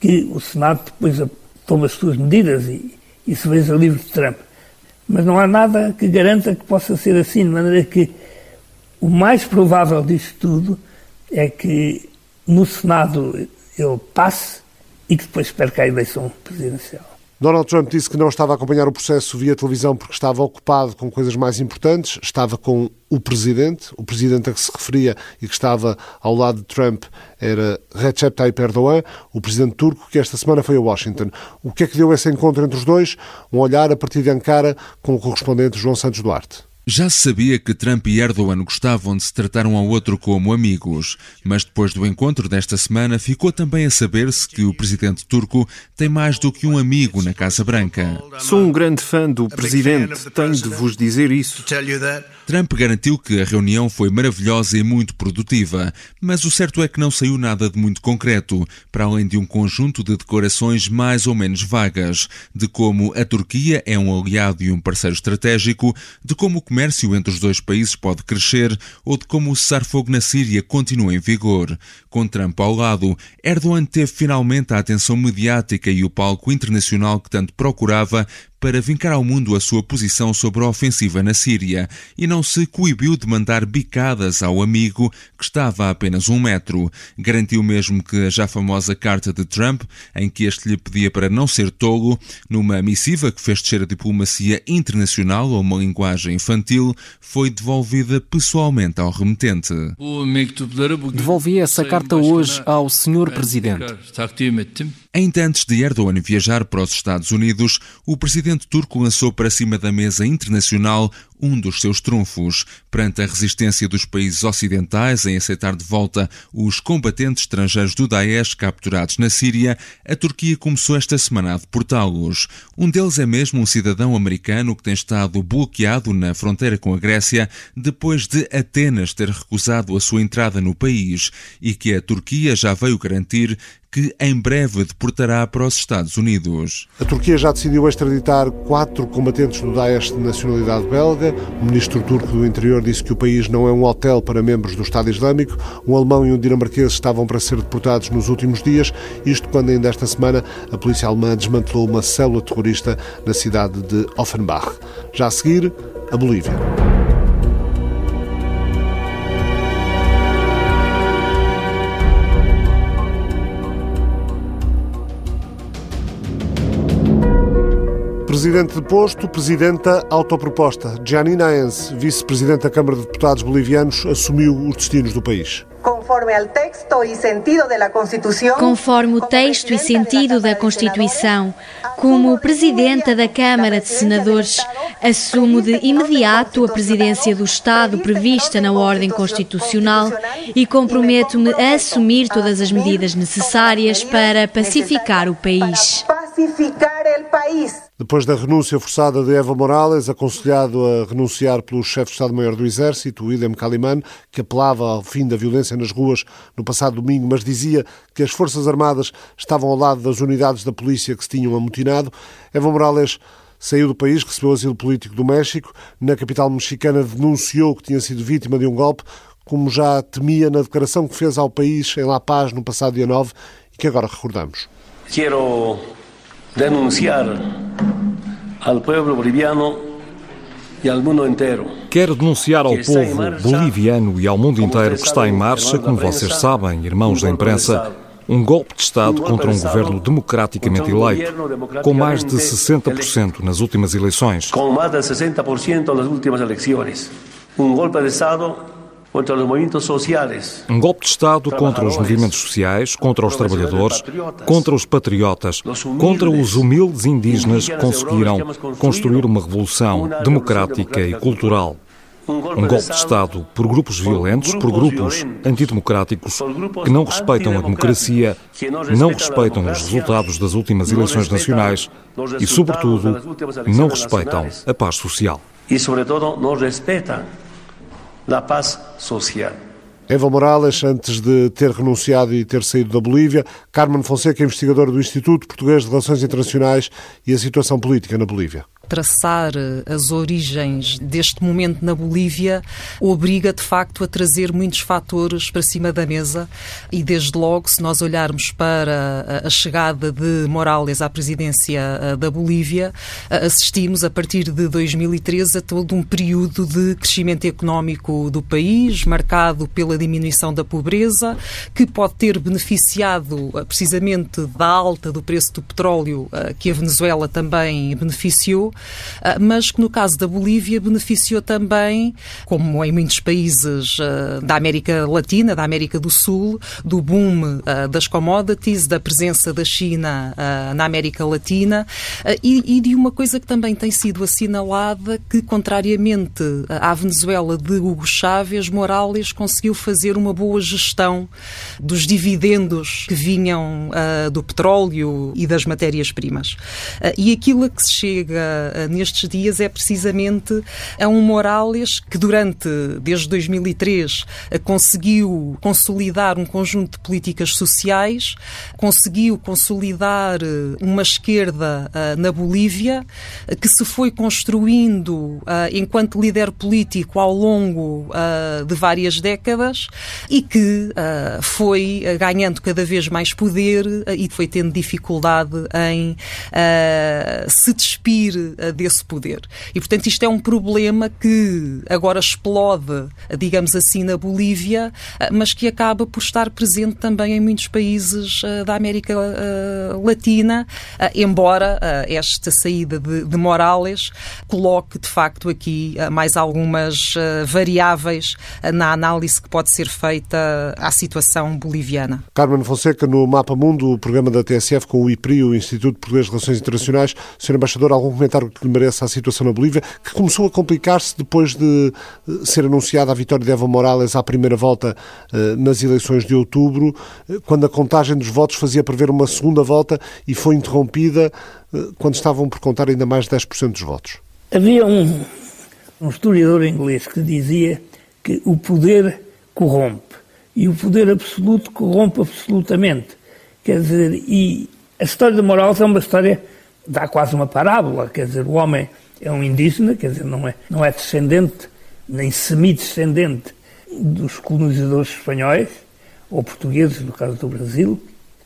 que o Senado depois tome as suas medidas e, se veja livre de Trump. Mas não há nada que garanta que possa ser assim, de maneira que o mais provável disto tudo é que no Senado ele passe e que depois perca a eleição presidencial. Donald Trump disse que não estava a acompanhar o processo via televisão porque estava ocupado com coisas mais importantes, estava com o presidente, o presidente a que se referia e que estava ao lado de Trump era Recep Tayyip Erdogan, o presidente turco, que esta semana foi a Washington. O que é que deu esse encontro entre os dois? Um olhar a partir de Ankara com o correspondente João Santos Duarte. Já se sabia que Trump e Erdogan gostavam de se tratar um ao outro como amigos, mas depois do encontro desta semana ficou também a saber-se que o presidente turco tem mais do que um amigo na Casa Branca. Sou um grande fã do presidente, tenho de vos dizer isso. Trump garantiu que a reunião foi maravilhosa e muito produtiva, mas o certo é que não saiu nada de muito concreto, para além de um conjunto de declarações mais ou menos vagas, de como a Turquia é um aliado e um parceiro estratégico, de como o comércio entre os dois países pode crescer ou de como o cessar-fogo na Síria continua em vigor. Com Trump ao lado, Erdogan teve finalmente a atenção mediática e o palco internacional que tanto procurava para vincar ao mundo a sua posição sobre a ofensiva na Síria e não se coibiu de mandar bicadas ao amigo que estava a apenas um metro. Garantiu mesmo que a já famosa carta de Trump, em que este lhe pedia para não ser tolo, numa missiva que fez descer a diplomacia internacional a uma linguagem infantil, foi devolvida pessoalmente ao remetente. Devolvi essa carta hoje ao Sr. Presidente. Ainda antes de Erdogan viajar para os Estados Unidos, o presidente turco lançou para cima da mesa internacional um dos seus trunfos. Perante a resistência dos países ocidentais em aceitar de volta os combatentes estrangeiros do Daesh capturados na Síria, a Turquia começou esta semana a deportá-los. Um deles é mesmo um cidadão americano que tem estado bloqueado na fronteira com a Grécia depois de Atenas ter recusado a sua entrada no país e que a Turquia já veio garantir que em breve deportará para os Estados Unidos. A Turquia já decidiu extraditar quatro combatentes do Daesh de nacionalidade belga. O ministro turco do Interior disse que o país não é um hotel para membros do Estado Islâmico. Um alemão e um dinamarquês estavam para ser deportados nos últimos dias, isto quando ainda esta semana a polícia alemã desmantelou uma célula terrorista na cidade de Offenbach. Já a seguir, a Bolívia. Presidente deposto, Presidenta autoproposta. Janina Enz, Vice-Presidente da Câmara de Deputados bolivianos, assumiu os destinos do país. Conforme o texto e sentido da Constituição. Conforme o texto e sentido da Constituição, como Presidenta da Câmara de Senadores, assumo de imediato a presidência do Estado prevista na ordem constitucional e comprometo-me a assumir todas as medidas necessárias para pacificar o país. Pacificar o país. Depois da renúncia forçada de Evo Morales, aconselhado a renunciar pelo chefe de Estado-Maior do Exército, William Kaliman, que apelava ao fim da violência nas ruas no passado domingo, mas dizia que as Forças Armadas estavam ao lado das unidades da polícia que se tinham amotinado, Evo Morales saiu do país, recebeu asilo político do México. Na capital mexicana denunciou que tinha sido vítima de um golpe, como já temia na declaração que fez ao país em La Paz no passado dia 9 e que agora recordamos. Quero denunciar ao povo boliviano e ao mundo inteiro. Quero denunciar ao povo boliviano e ao mundo inteiro que está em marcha, como vocês sabem, irmãos da imprensa, um golpe de Estado contra um governo democraticamente eleito, com mais de 60% nas últimas eleições. Com mais de 60% nas últimas eleições. Um golpe de Estado contra os movimentos sociais. Um golpe de Estado contra os movimentos sociais, contra os trabalhadores, contra os patriotas, contra os humildes indígenas que conseguiram construir uma revolução democrática e cultural. Um golpe de Estado por grupos violentos, por grupos antidemocráticos que não respeitam a democracia, não respeitam os resultados das últimas eleições nacionais e, sobretudo, não respeitam a paz social. E, sobretudo, não respeitam a paz social. Evo Morales, antes de ter renunciado e ter saído da Bolívia, Carmen Fonseca, investigador do Instituto Português de Relações Internacionais e a situação política na Bolívia traçar eh, as origens deste momento na Bolívia obriga de facto a trazer muitos fatores para cima da mesa. E desde logo se nós olharmos para a chegada de Morales à presidência eh, da Bolívia assistimos a partir de 2013 a todo um período de crescimento económico do país marcado pela diminuição da pobreza que pode ter beneficiado eh, precisamente da alta do preço do petróleo que a Venezuela também beneficiou mas que no caso da Bolívia beneficiou também, como em muitos países ah, da América Latina, da América do Sul, do boom ah, das commodities, da presença da China na América Latina e de uma coisa que também tem sido assinalada que, contrariamente à Venezuela de Hugo Chávez, Morales conseguiu fazer uma boa gestão dos dividendos que vinham do petróleo e das matérias-primas. E aquilo a que se chega nestes dias é precisamente a um Morales que durante, desde 2003, uh, conseguiu consolidar um conjunto de políticas sociais, conseguiu consolidar uh, uma esquerda na Bolívia, que se foi construindo enquanto líder político ao longo de várias décadas e que foi ganhando cada vez mais poder e foi tendo dificuldade em se despir desse poder. E, portanto, isto é um problema que agora explode, digamos assim, na Bolívia, mas que acaba por estar presente também em muitos países eh, da América eh, Latina, embora esta saída de, de Morales coloque, de facto, aqui mais algumas variáveis na análise que pode ser feita à situação boliviana. Carmen Fonseca, no Mapa Mundo, o programa da TSF com o IPRI, o Instituto Português de Relações Internacionais. Sr. Embaixador, algum comentário que lhe mereça a situação na Bolívia, que começou a complicar-se depois de eh, ser anunciada a vitória de Evo Morales à primeira volta eh, nas eleições de outubro, eh, quando a contagem dos votos fazia prever uma segunda volta e foi interrompida quando estavam por contar ainda mais de 10% dos votos. Havia um, um historiador inglês que dizia que o poder corrompe e o poder absoluto corrompe absolutamente. Quer dizer, e a história de Morales é uma história dá quase uma parábola, quer dizer, o homem é um indígena, quer dizer, não é, não é descendente, nem semi-descendente dos colonizadores espanhóis, ou portugueses, no caso do Brasil,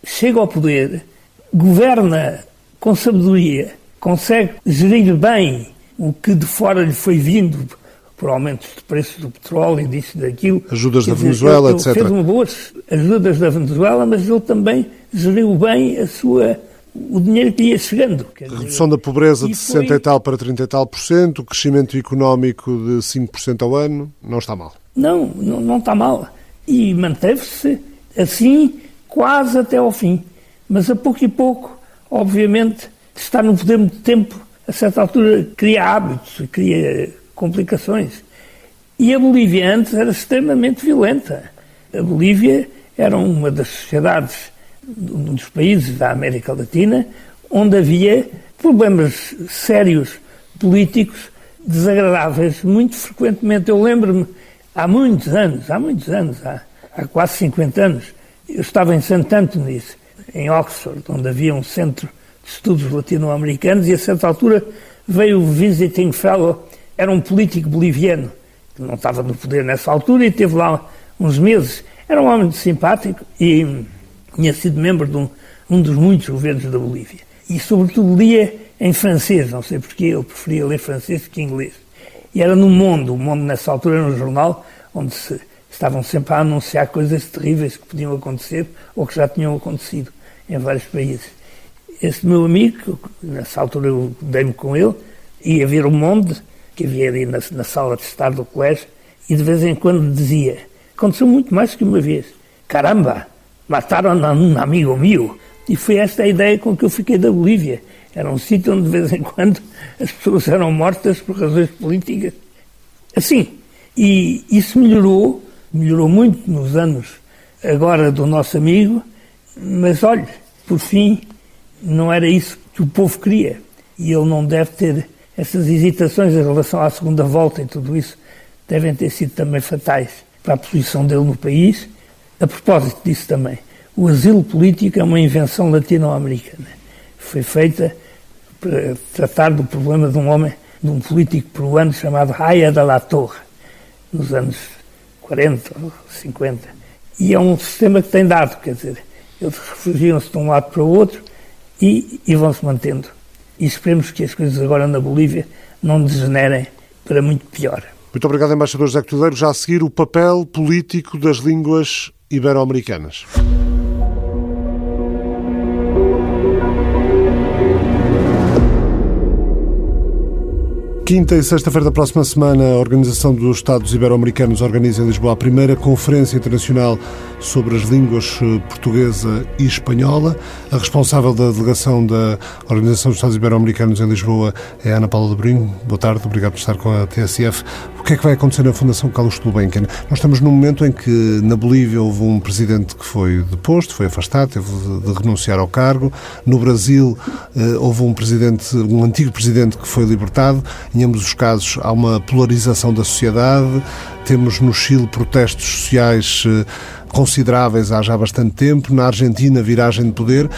chega ao poder, governa com sabedoria, consegue gerir bem o que de fora lhe foi vindo por aumentos de preços do petróleo, disso e daquilo. Ajudas da Venezuela, ele, ele etc. Fez uma boas ajudas da Venezuela, mas ele também geriu bem a sua o dinheiro que ia chegando. Dizer, Redução da pobreza de 60 foi... e tal para 30 e tal por cento, crescimento económico de 5% ao ano, não está mal. Não, não, não está mal. E manteve-se assim quase até ao fim. Mas a pouco e pouco, obviamente, está no poder muito tempo, a certa altura cria hábitos, cria complicações. E a Bolívia antes era extremamente violenta. A Bolívia era uma das sociedades um dos países da América Latina onde havia problemas sérios políticos desagradáveis muito frequentemente. Eu lembro-me, há muitos anos, há muitos anos, há, há quase 50 anos, eu estava em St. Anthony's, em Oxford, onde havia um centro de estudos latino-americanos, e a certa altura veio o visiting fellow, era um político boliviano, que não estava no poder nessa altura, e teve lá uns meses. Era um homem simpático e tinha sido membro de um, um dos muitos governos da Bolívia. E, sobretudo, lia em francês, não sei porquê, eu preferia ler francês que inglês. E era no Mundo, o Mundo nessa altura era um jornal onde se estavam sempre a anunciar coisas terríveis que podiam acontecer ou que já tinham acontecido em vários países. Esse meu amigo, nessa altura eu dei-me com ele, ia ver o Mundo, que havia ali na, na sala de estar do colégio, e de vez em quando dizia, aconteceu muito mais que uma vez, caramba, mataram um amigo meu. E foi esta a ideia com que eu fiquei da Bolívia. Era um sítio onde de vez em quando as pessoas eram mortas por razões políticas. Assim. E isso melhorou, melhorou muito nos anos agora do nosso amigo, mas olhe, por fim, não era isso que o povo queria. E ele não deve ter essas hesitações em relação à segunda volta e tudo isso devem ter sido também fatais para a posição dele no país. A propósito disso também, o asilo político é uma invenção latino-americana. Foi feita para tratar do problema de um homem, de um político peruano chamado Haya de la Torre, nos anos 40 ou 50. E é um sistema que tem dado, quer dizer, eles refugiam-se de um lado para o outro e, e vão-se mantendo. E esperemos que as coisas agora na Bolívia não degenerem para muito pior. Muito obrigado, embaixador José Cotudeiro. Já a seguir, o papel político das línguas ibero-americanas. Quinta e sexta-feira da próxima semana, a Organização dos Estados Ibero-Americanos organiza em Lisboa a primeira Conferência Internacional sobre as Línguas eh, Portuguesa e Espanhola. A responsável da delegação da Organização dos Estados Ibero-Americanos em Lisboa é Ana Paula de Brinho. Boa tarde, obrigado por estar com a TSF. O que é que vai acontecer na Fundação Carlos Gulbenkian? Nós estamos num momento em que na Bolívia houve um presidente que foi deposto, foi afastado, teve de renunciar ao cargo. No Brasil eh, houve um presidente, um antigo presidente que foi libertado. Em ambos os casos há uma polarização da sociedade. Temos no Chile protestos sociais eh, consideráveis há já bastante tempo. Na Argentina, viragem de poder.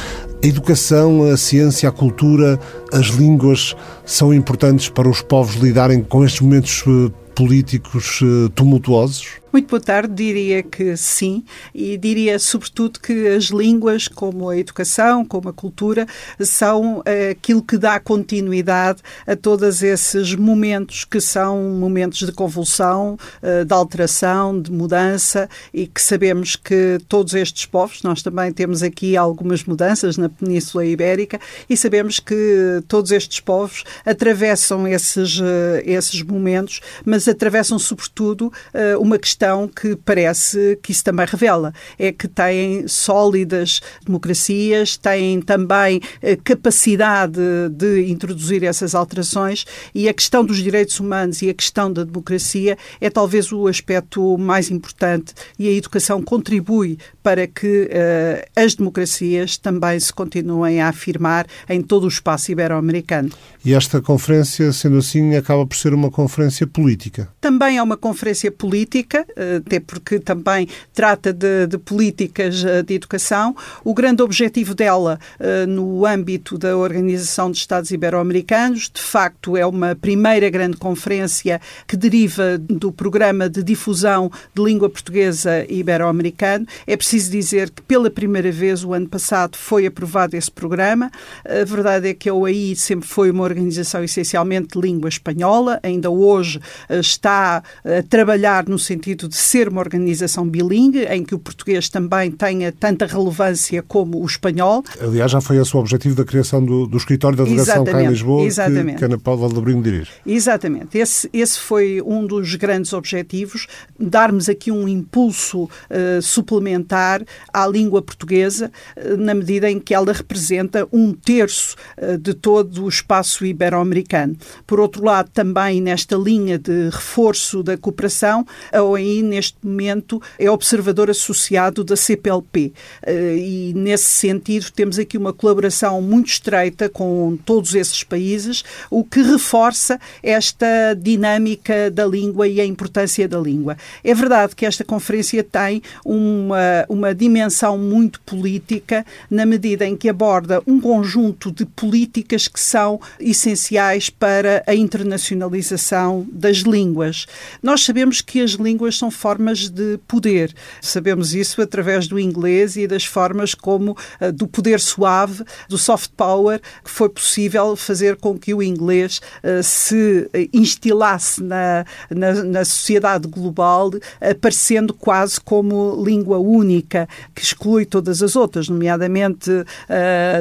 A educação, a ciência, a cultura, as línguas são importantes para os povos lidarem com estes momentos eh, políticos eh, tumultuosos? Muito boa tarde, diria que sim, e diria sobretudo que as línguas, como a educação, como a cultura, são eh, aquilo que dá continuidade a todos esses momentos que são momentos de convulsão, eh, de alteração, de mudança, e que sabemos que todos estes povos, nós também temos aqui algumas mudanças na Península Ibérica, e sabemos que todos estes povos atravessam esses, esses momentos, mas atravessam sobretudo uma questão questão que parece que isso também revela é que têm sólidas democracias, têm também eh, capacidade de introduzir essas alterações e a questão dos direitos humanos e a questão da democracia é talvez o aspecto mais importante e a educação contribui para que uh, as democracias também se continuem a afirmar em todo o espaço ibero-americano. E esta conferência, sendo assim, acaba por ser uma conferência política? Também é uma conferência política, até porque também trata de, de políticas eh, de educação. O grande objetivo dela, eh, no âmbito da Organização de Estados Ibero-Americanos, de facto é uma primeira grande conferência que deriva do programa de difusão de língua portuguesa ibero-americano. É preciso dizer que pela primeira vez o ano passado foi aprovado esse programa. A verdade é que a OAI sempre foi uma organização essencialmente de língua espanhola, ainda hoje está a trabalhar no sentido de ser uma organização bilingue, em que o português também tenha tanta relevância como o espanhol. Aliás, já foi esse o objetivo da criação do, do escritório da delegação cá em Lisboa, exatamente. que, Ana Paula Labrinho dirige. Exatamente. Esse, esse foi um dos grandes objetivos, darmos aqui um impulso uh, suplementar à língua portuguesa, uh, na medida em que ela representa um terço uh, de todo o espaço ibero-americano. Por outro lado, também nesta linha de reforço da cooperação, a ONI neste momento, é observador associado da CPLP. Eh, e, nesse sentido, temos aqui uma colaboração muito estreita com todos esses países, o que reforça esta dinâmica da língua e a importância da língua. É verdade que esta conferência tem uma, uma dimensão muito política, na medida em que aborda um conjunto de políticas que são essenciais para a internacionalização das línguas. Nós sabemos que as línguas são formas de poder. Sabemos isso através do inglês e das formas como uh, do poder suave, do soft power, que foi possível fazer com que o inglês uh, se instilasse na, na, na sociedade global, aparecendo quase como língua única, que exclui todas as outras, nomeadamente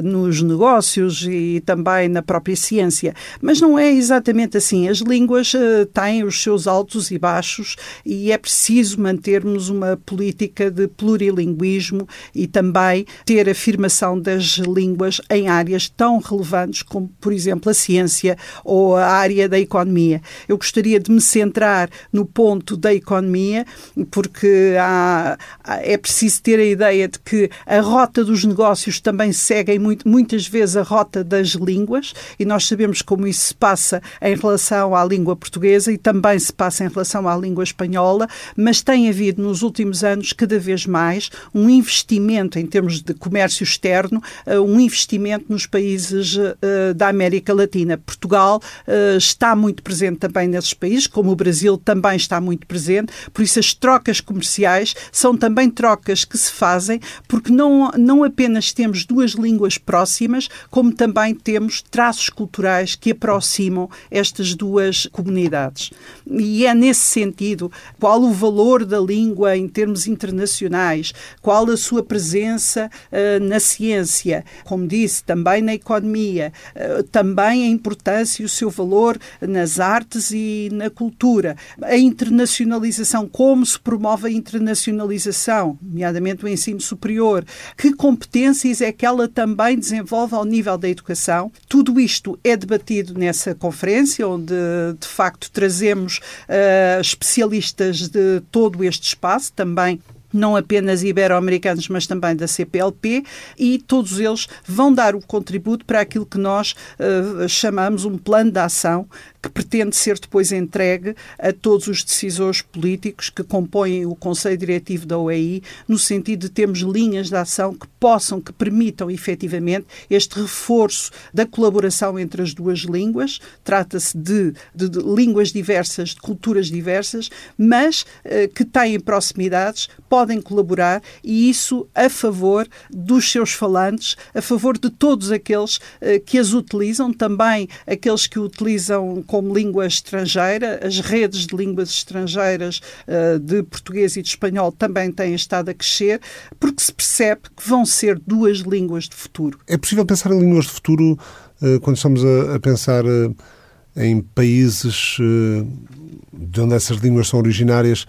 nos negócios e também na própria ciência. Mas não é exatamente assim. As línguas têm os seus altos e baixos e é preciso mantermos uma política de plurilinguismo e também ter afirmação das línguas em áreas tão relevantes como, por exemplo, a ciência ou a área da economia. Eu gostaria de me centrar no ponto da economia, porque há, é preciso ter a ideia de que a rota dos negócios também seguem muito, muitas vezes a rota das línguas e nós sabemos como isso se passa em relação à língua portuguesa e também se passa em relação à língua espanhola, mas tem havido nos últimos anos cada vez mais um investimento em termos de comércio externo, eh, um investimento nos países eh, da América Latina. Portugal eh, está muito presente também nesses países, como o Brasil também está muito presente, por isso as trocas comerciais são também trocas que se fazem porque não, não apenas temos duas línguas próximas, como também temos traços culturais que aproximam estas duas comunidades. E é nesse sentido qual o valor da língua em termos internacionais, qual a sua presença uh, na ciência, como disse, também na economia, uh, também a importância e o seu valor nas artes e na cultura, a internacionalização, como se promove a internacionalização, nomeadamente o ensino superior, que competências é que ela também desenvolve ao nível da educação. Tudo isto é debatido nessa conferência, onde de facto trazemos uh, especialistas de todo este espaço, também não apenas ibero-americanos, mas também da CPLP, e todos eles vão dar o contributo para aquilo que nós uh, chamamos um plano de ação que pretende ser depois entregue a todos os decisores políticos que compõem o Conselho Diretivo da OEI, no sentido de termos linhas de ação que possam, que permitam efetivamente este reforço da colaboração entre as duas línguas. Trata-se de, de, de, línguas diversas, de culturas diversas, mas eh, que têm proximidades, podem colaborar e isso a favor dos seus falantes, a favor de todos aqueles eh, que as utilizam, também aqueles que utilizam como língua estrangeira. As redes de línguas estrangeiras uh, de português e de espanhol também têm estado a crescer, porque se percebe que vão ser duas línguas de futuro. É possível pensar em línguas de futuro uh, quando estamos a, pensar uh, em países de onde essas línguas são originárias,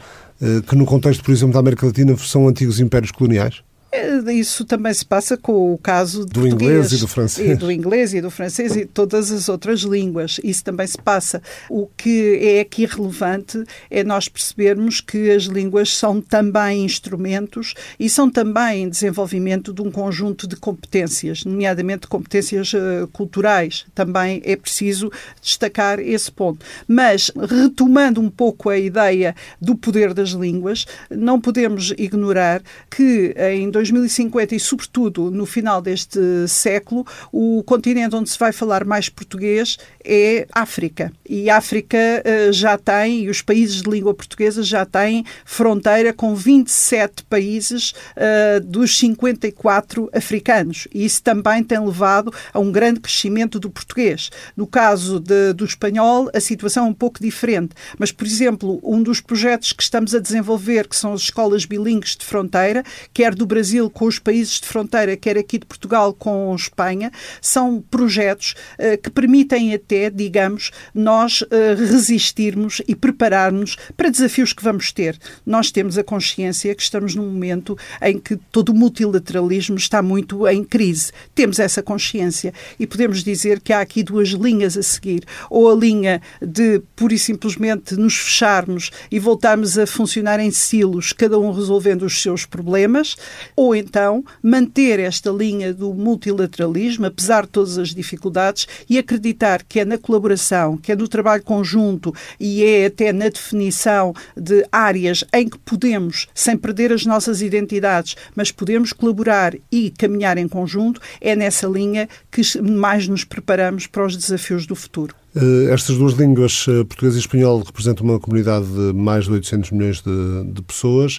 que no contexto, por exemplo, da América Latina, são antigos impérios coloniais? É, isso também se passa com o caso do inglês e do francês. E do inglês e do francês e todas as outras línguas. Isso também se passa. O que é aqui relevante é nós percebermos que as línguas são também instrumentos e são também desenvolvimento de um conjunto de competências, nomeadamente competências uh, culturais. Também é preciso destacar esse ponto. Mas, retomando um pouco a ideia do poder das línguas, não podemos ignorar que em 2050 e, sobretudo, no final deste século, o continente onde se vai falar mais português é África. E África uh, já tem, e os países de língua portuguesa já têm fronteira com 27 países uh, dos 54 africanos. E isso também tem levado a um grande crescimento do português. No caso de, do espanhol, a situação é um pouco diferente. Mas, por exemplo, um dos projetos que estamos a desenvolver, que são as escolas bilíngues de fronteira, quer do Brasil com os países de fronteira, quer aqui de Portugal com Espanha, são projetos uh, que permitem até, digamos, nós uh, resistirmos e prepararmos para desafios que vamos ter. Nós temos a consciência que estamos num momento em que todo o multilateralismo está muito em crise. Temos essa consciência e podemos dizer que há aqui duas linhas a seguir. Ou a linha de pura e simplesmente nos fecharmos e voltarmos a funcionar em silos, cada um resolvendo os seus problemas, ou então manter esta linha do multilateralismo, apesar de todas as dificuldades, e acreditar que é na colaboração, que é no trabalho conjunto e é até na definição de áreas em que podemos, sem perder as nossas identidades, mas podemos colaborar e caminhar em conjunto, é nessa linha que mais nos preparamos para os desafios do futuro. Eh, estas duas línguas, eh, português e espanhol, representam uma comunidade de mais de 800 milhões de, de pessoas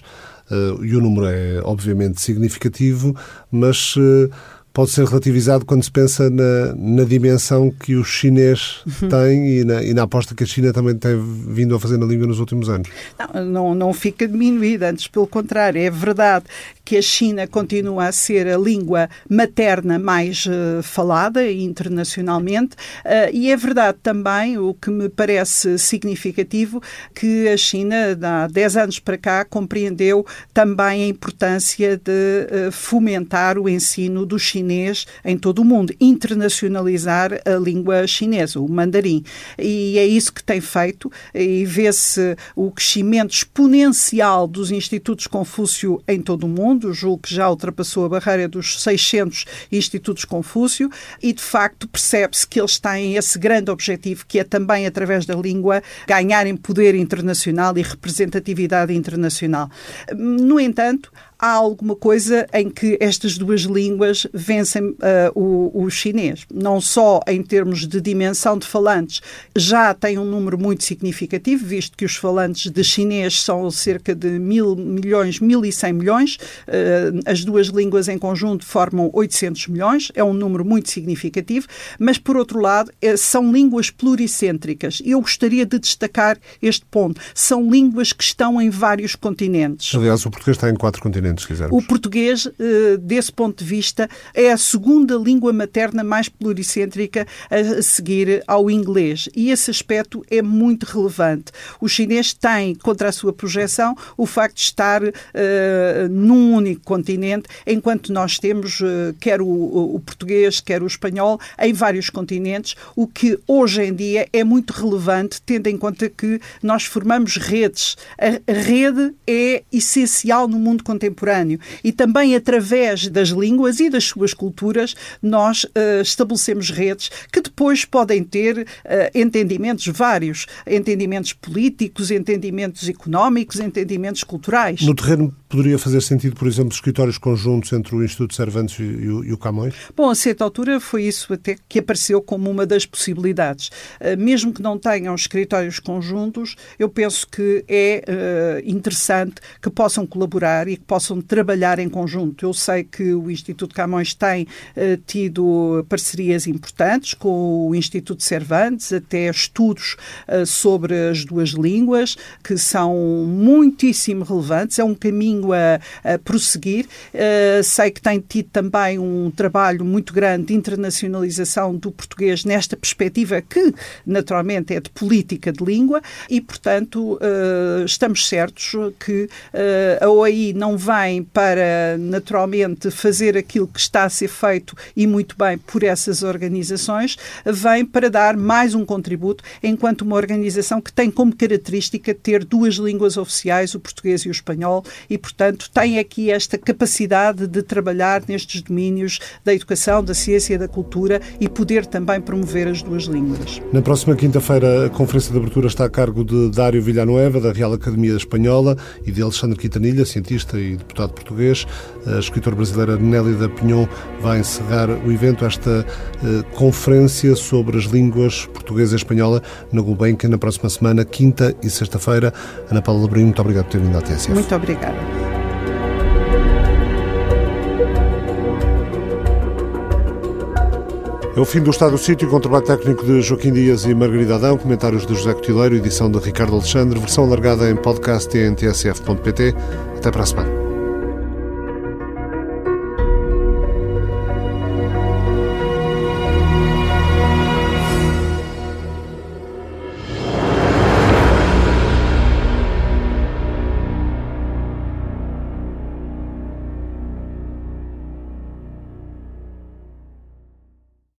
uh, e o número é obviamente significativo, mas pode ser relativizado quando se pensa na, na dimensão que o chinês uhum. tem e na, e na, aposta que a China também tem vindo a fazer na língua nos últimos anos. Não, não, não fica diminuída, antes pelo contrário, é verdade que a China continua a ser a língua materna mais uh, falada internacionalmente uh, e é verdade também, o que me parece significativo, que a China, há 10 anos para cá, compreendeu também a importância de uh, fomentar o ensino do chinês chinês em todo o mundo, internacionalizar a língua chinesa, o mandarim. E é isso que tem feito e vê-se o crescimento exponencial dos institutos Confúcio em todo o mundo, julgo que já ultrapassou a barreira dos 600 institutos Confúcio e de facto percebe-se que eles têm esse grande objetivo que é também através da língua ganharem poder internacional e representatividade internacional. No entanto, há alguma coisa em que estas duas línguas vencem uh, o, o, chinês. Não só em termos de dimensão de falantes, já tem um número muito significativo, visto que os falantes de chinês são cerca de mil milhões, mil e cem milhões. Uh, as duas línguas em conjunto formam 800 milhões, é um número muito significativo, mas por outro lado, é, são línguas pluricêntricas. Eu gostaria de destacar este ponto. São línguas que estão em vários continentes. Aliás, o português está em quatro continentes se quisermos. O português, eh, desse ponto de vista, é a segunda língua materna mais pluricêntrica a seguir ao inglês. E esse aspecto é muito relevante. O chinês tem, contra a sua projeção, o facto de estar uh, num único continente, enquanto nós temos, uh, quer o, português, quer o espanhol, em vários continentes, o que hoje em dia é muito relevante, tendo em conta que nós formamos redes. A rede é essencial no mundo contemporâneo contemporâneo e também através das línguas e das suas culturas nós uh, estabelecemos redes que depois podem ter uh, entendimentos vários, entendimentos políticos, entendimentos económicos, entendimentos culturais. No terreno poderia fazer sentido, por exemplo, escritórios conjuntos entre o Instituto Cervantes e o, e o Camões? Bom, a certa altura foi isso até que apareceu como uma das possibilidades. Uh, mesmo que não tenham escritórios conjuntos, eu penso que é interessante que possam colaborar e que possam trabalhar em conjunto. Eu sei que o Instituto Camões tem uh, tido parcerias importantes com o Instituto Cervantes, até estudos sobre as duas línguas, que são muitíssimo relevantes. É um caminho a, prosseguir. Uh, sei que tem tido também um trabalho muito grande de internacionalização do português nesta perspectiva que, naturalmente, é de política de língua e, portanto, estamos certos que a OAI não vem para, naturalmente, fazer aquilo que está a ser feito e muito bem por essas organizações, vem para dar mais um contributo enquanto uma organização que tem como característica ter duas línguas oficiais, o português e o espanhol, e, portanto, tem aqui esta capacidade de trabalhar nestes domínios da educação, da ciência e da cultura e poder também promover as duas línguas. Na próxima quinta-feira, a conferência de abertura está a cargo de Dário Villanueva, da Real Academia Espanhola, e de Alexandre Quintanilha, cientista e deputado português. A escritora brasileira Nélida Pinhon vai encerrar o evento, esta eh, conferência sobre as línguas portuguesa e espanhola na Gulbenkian na próxima semana, quinta e sexta-feira. Ana Paula Labrinho, muito obrigado por ter vindo à TSF. Muito obrigada. É o fim do Estado do Sítio, com o trabalho técnico de Joaquim Dias e Margarida Adão, comentários de José Cotileiro, edição de Ricardo Alexandre, versão largada em podcast e em tsf.pt. Até para a semana.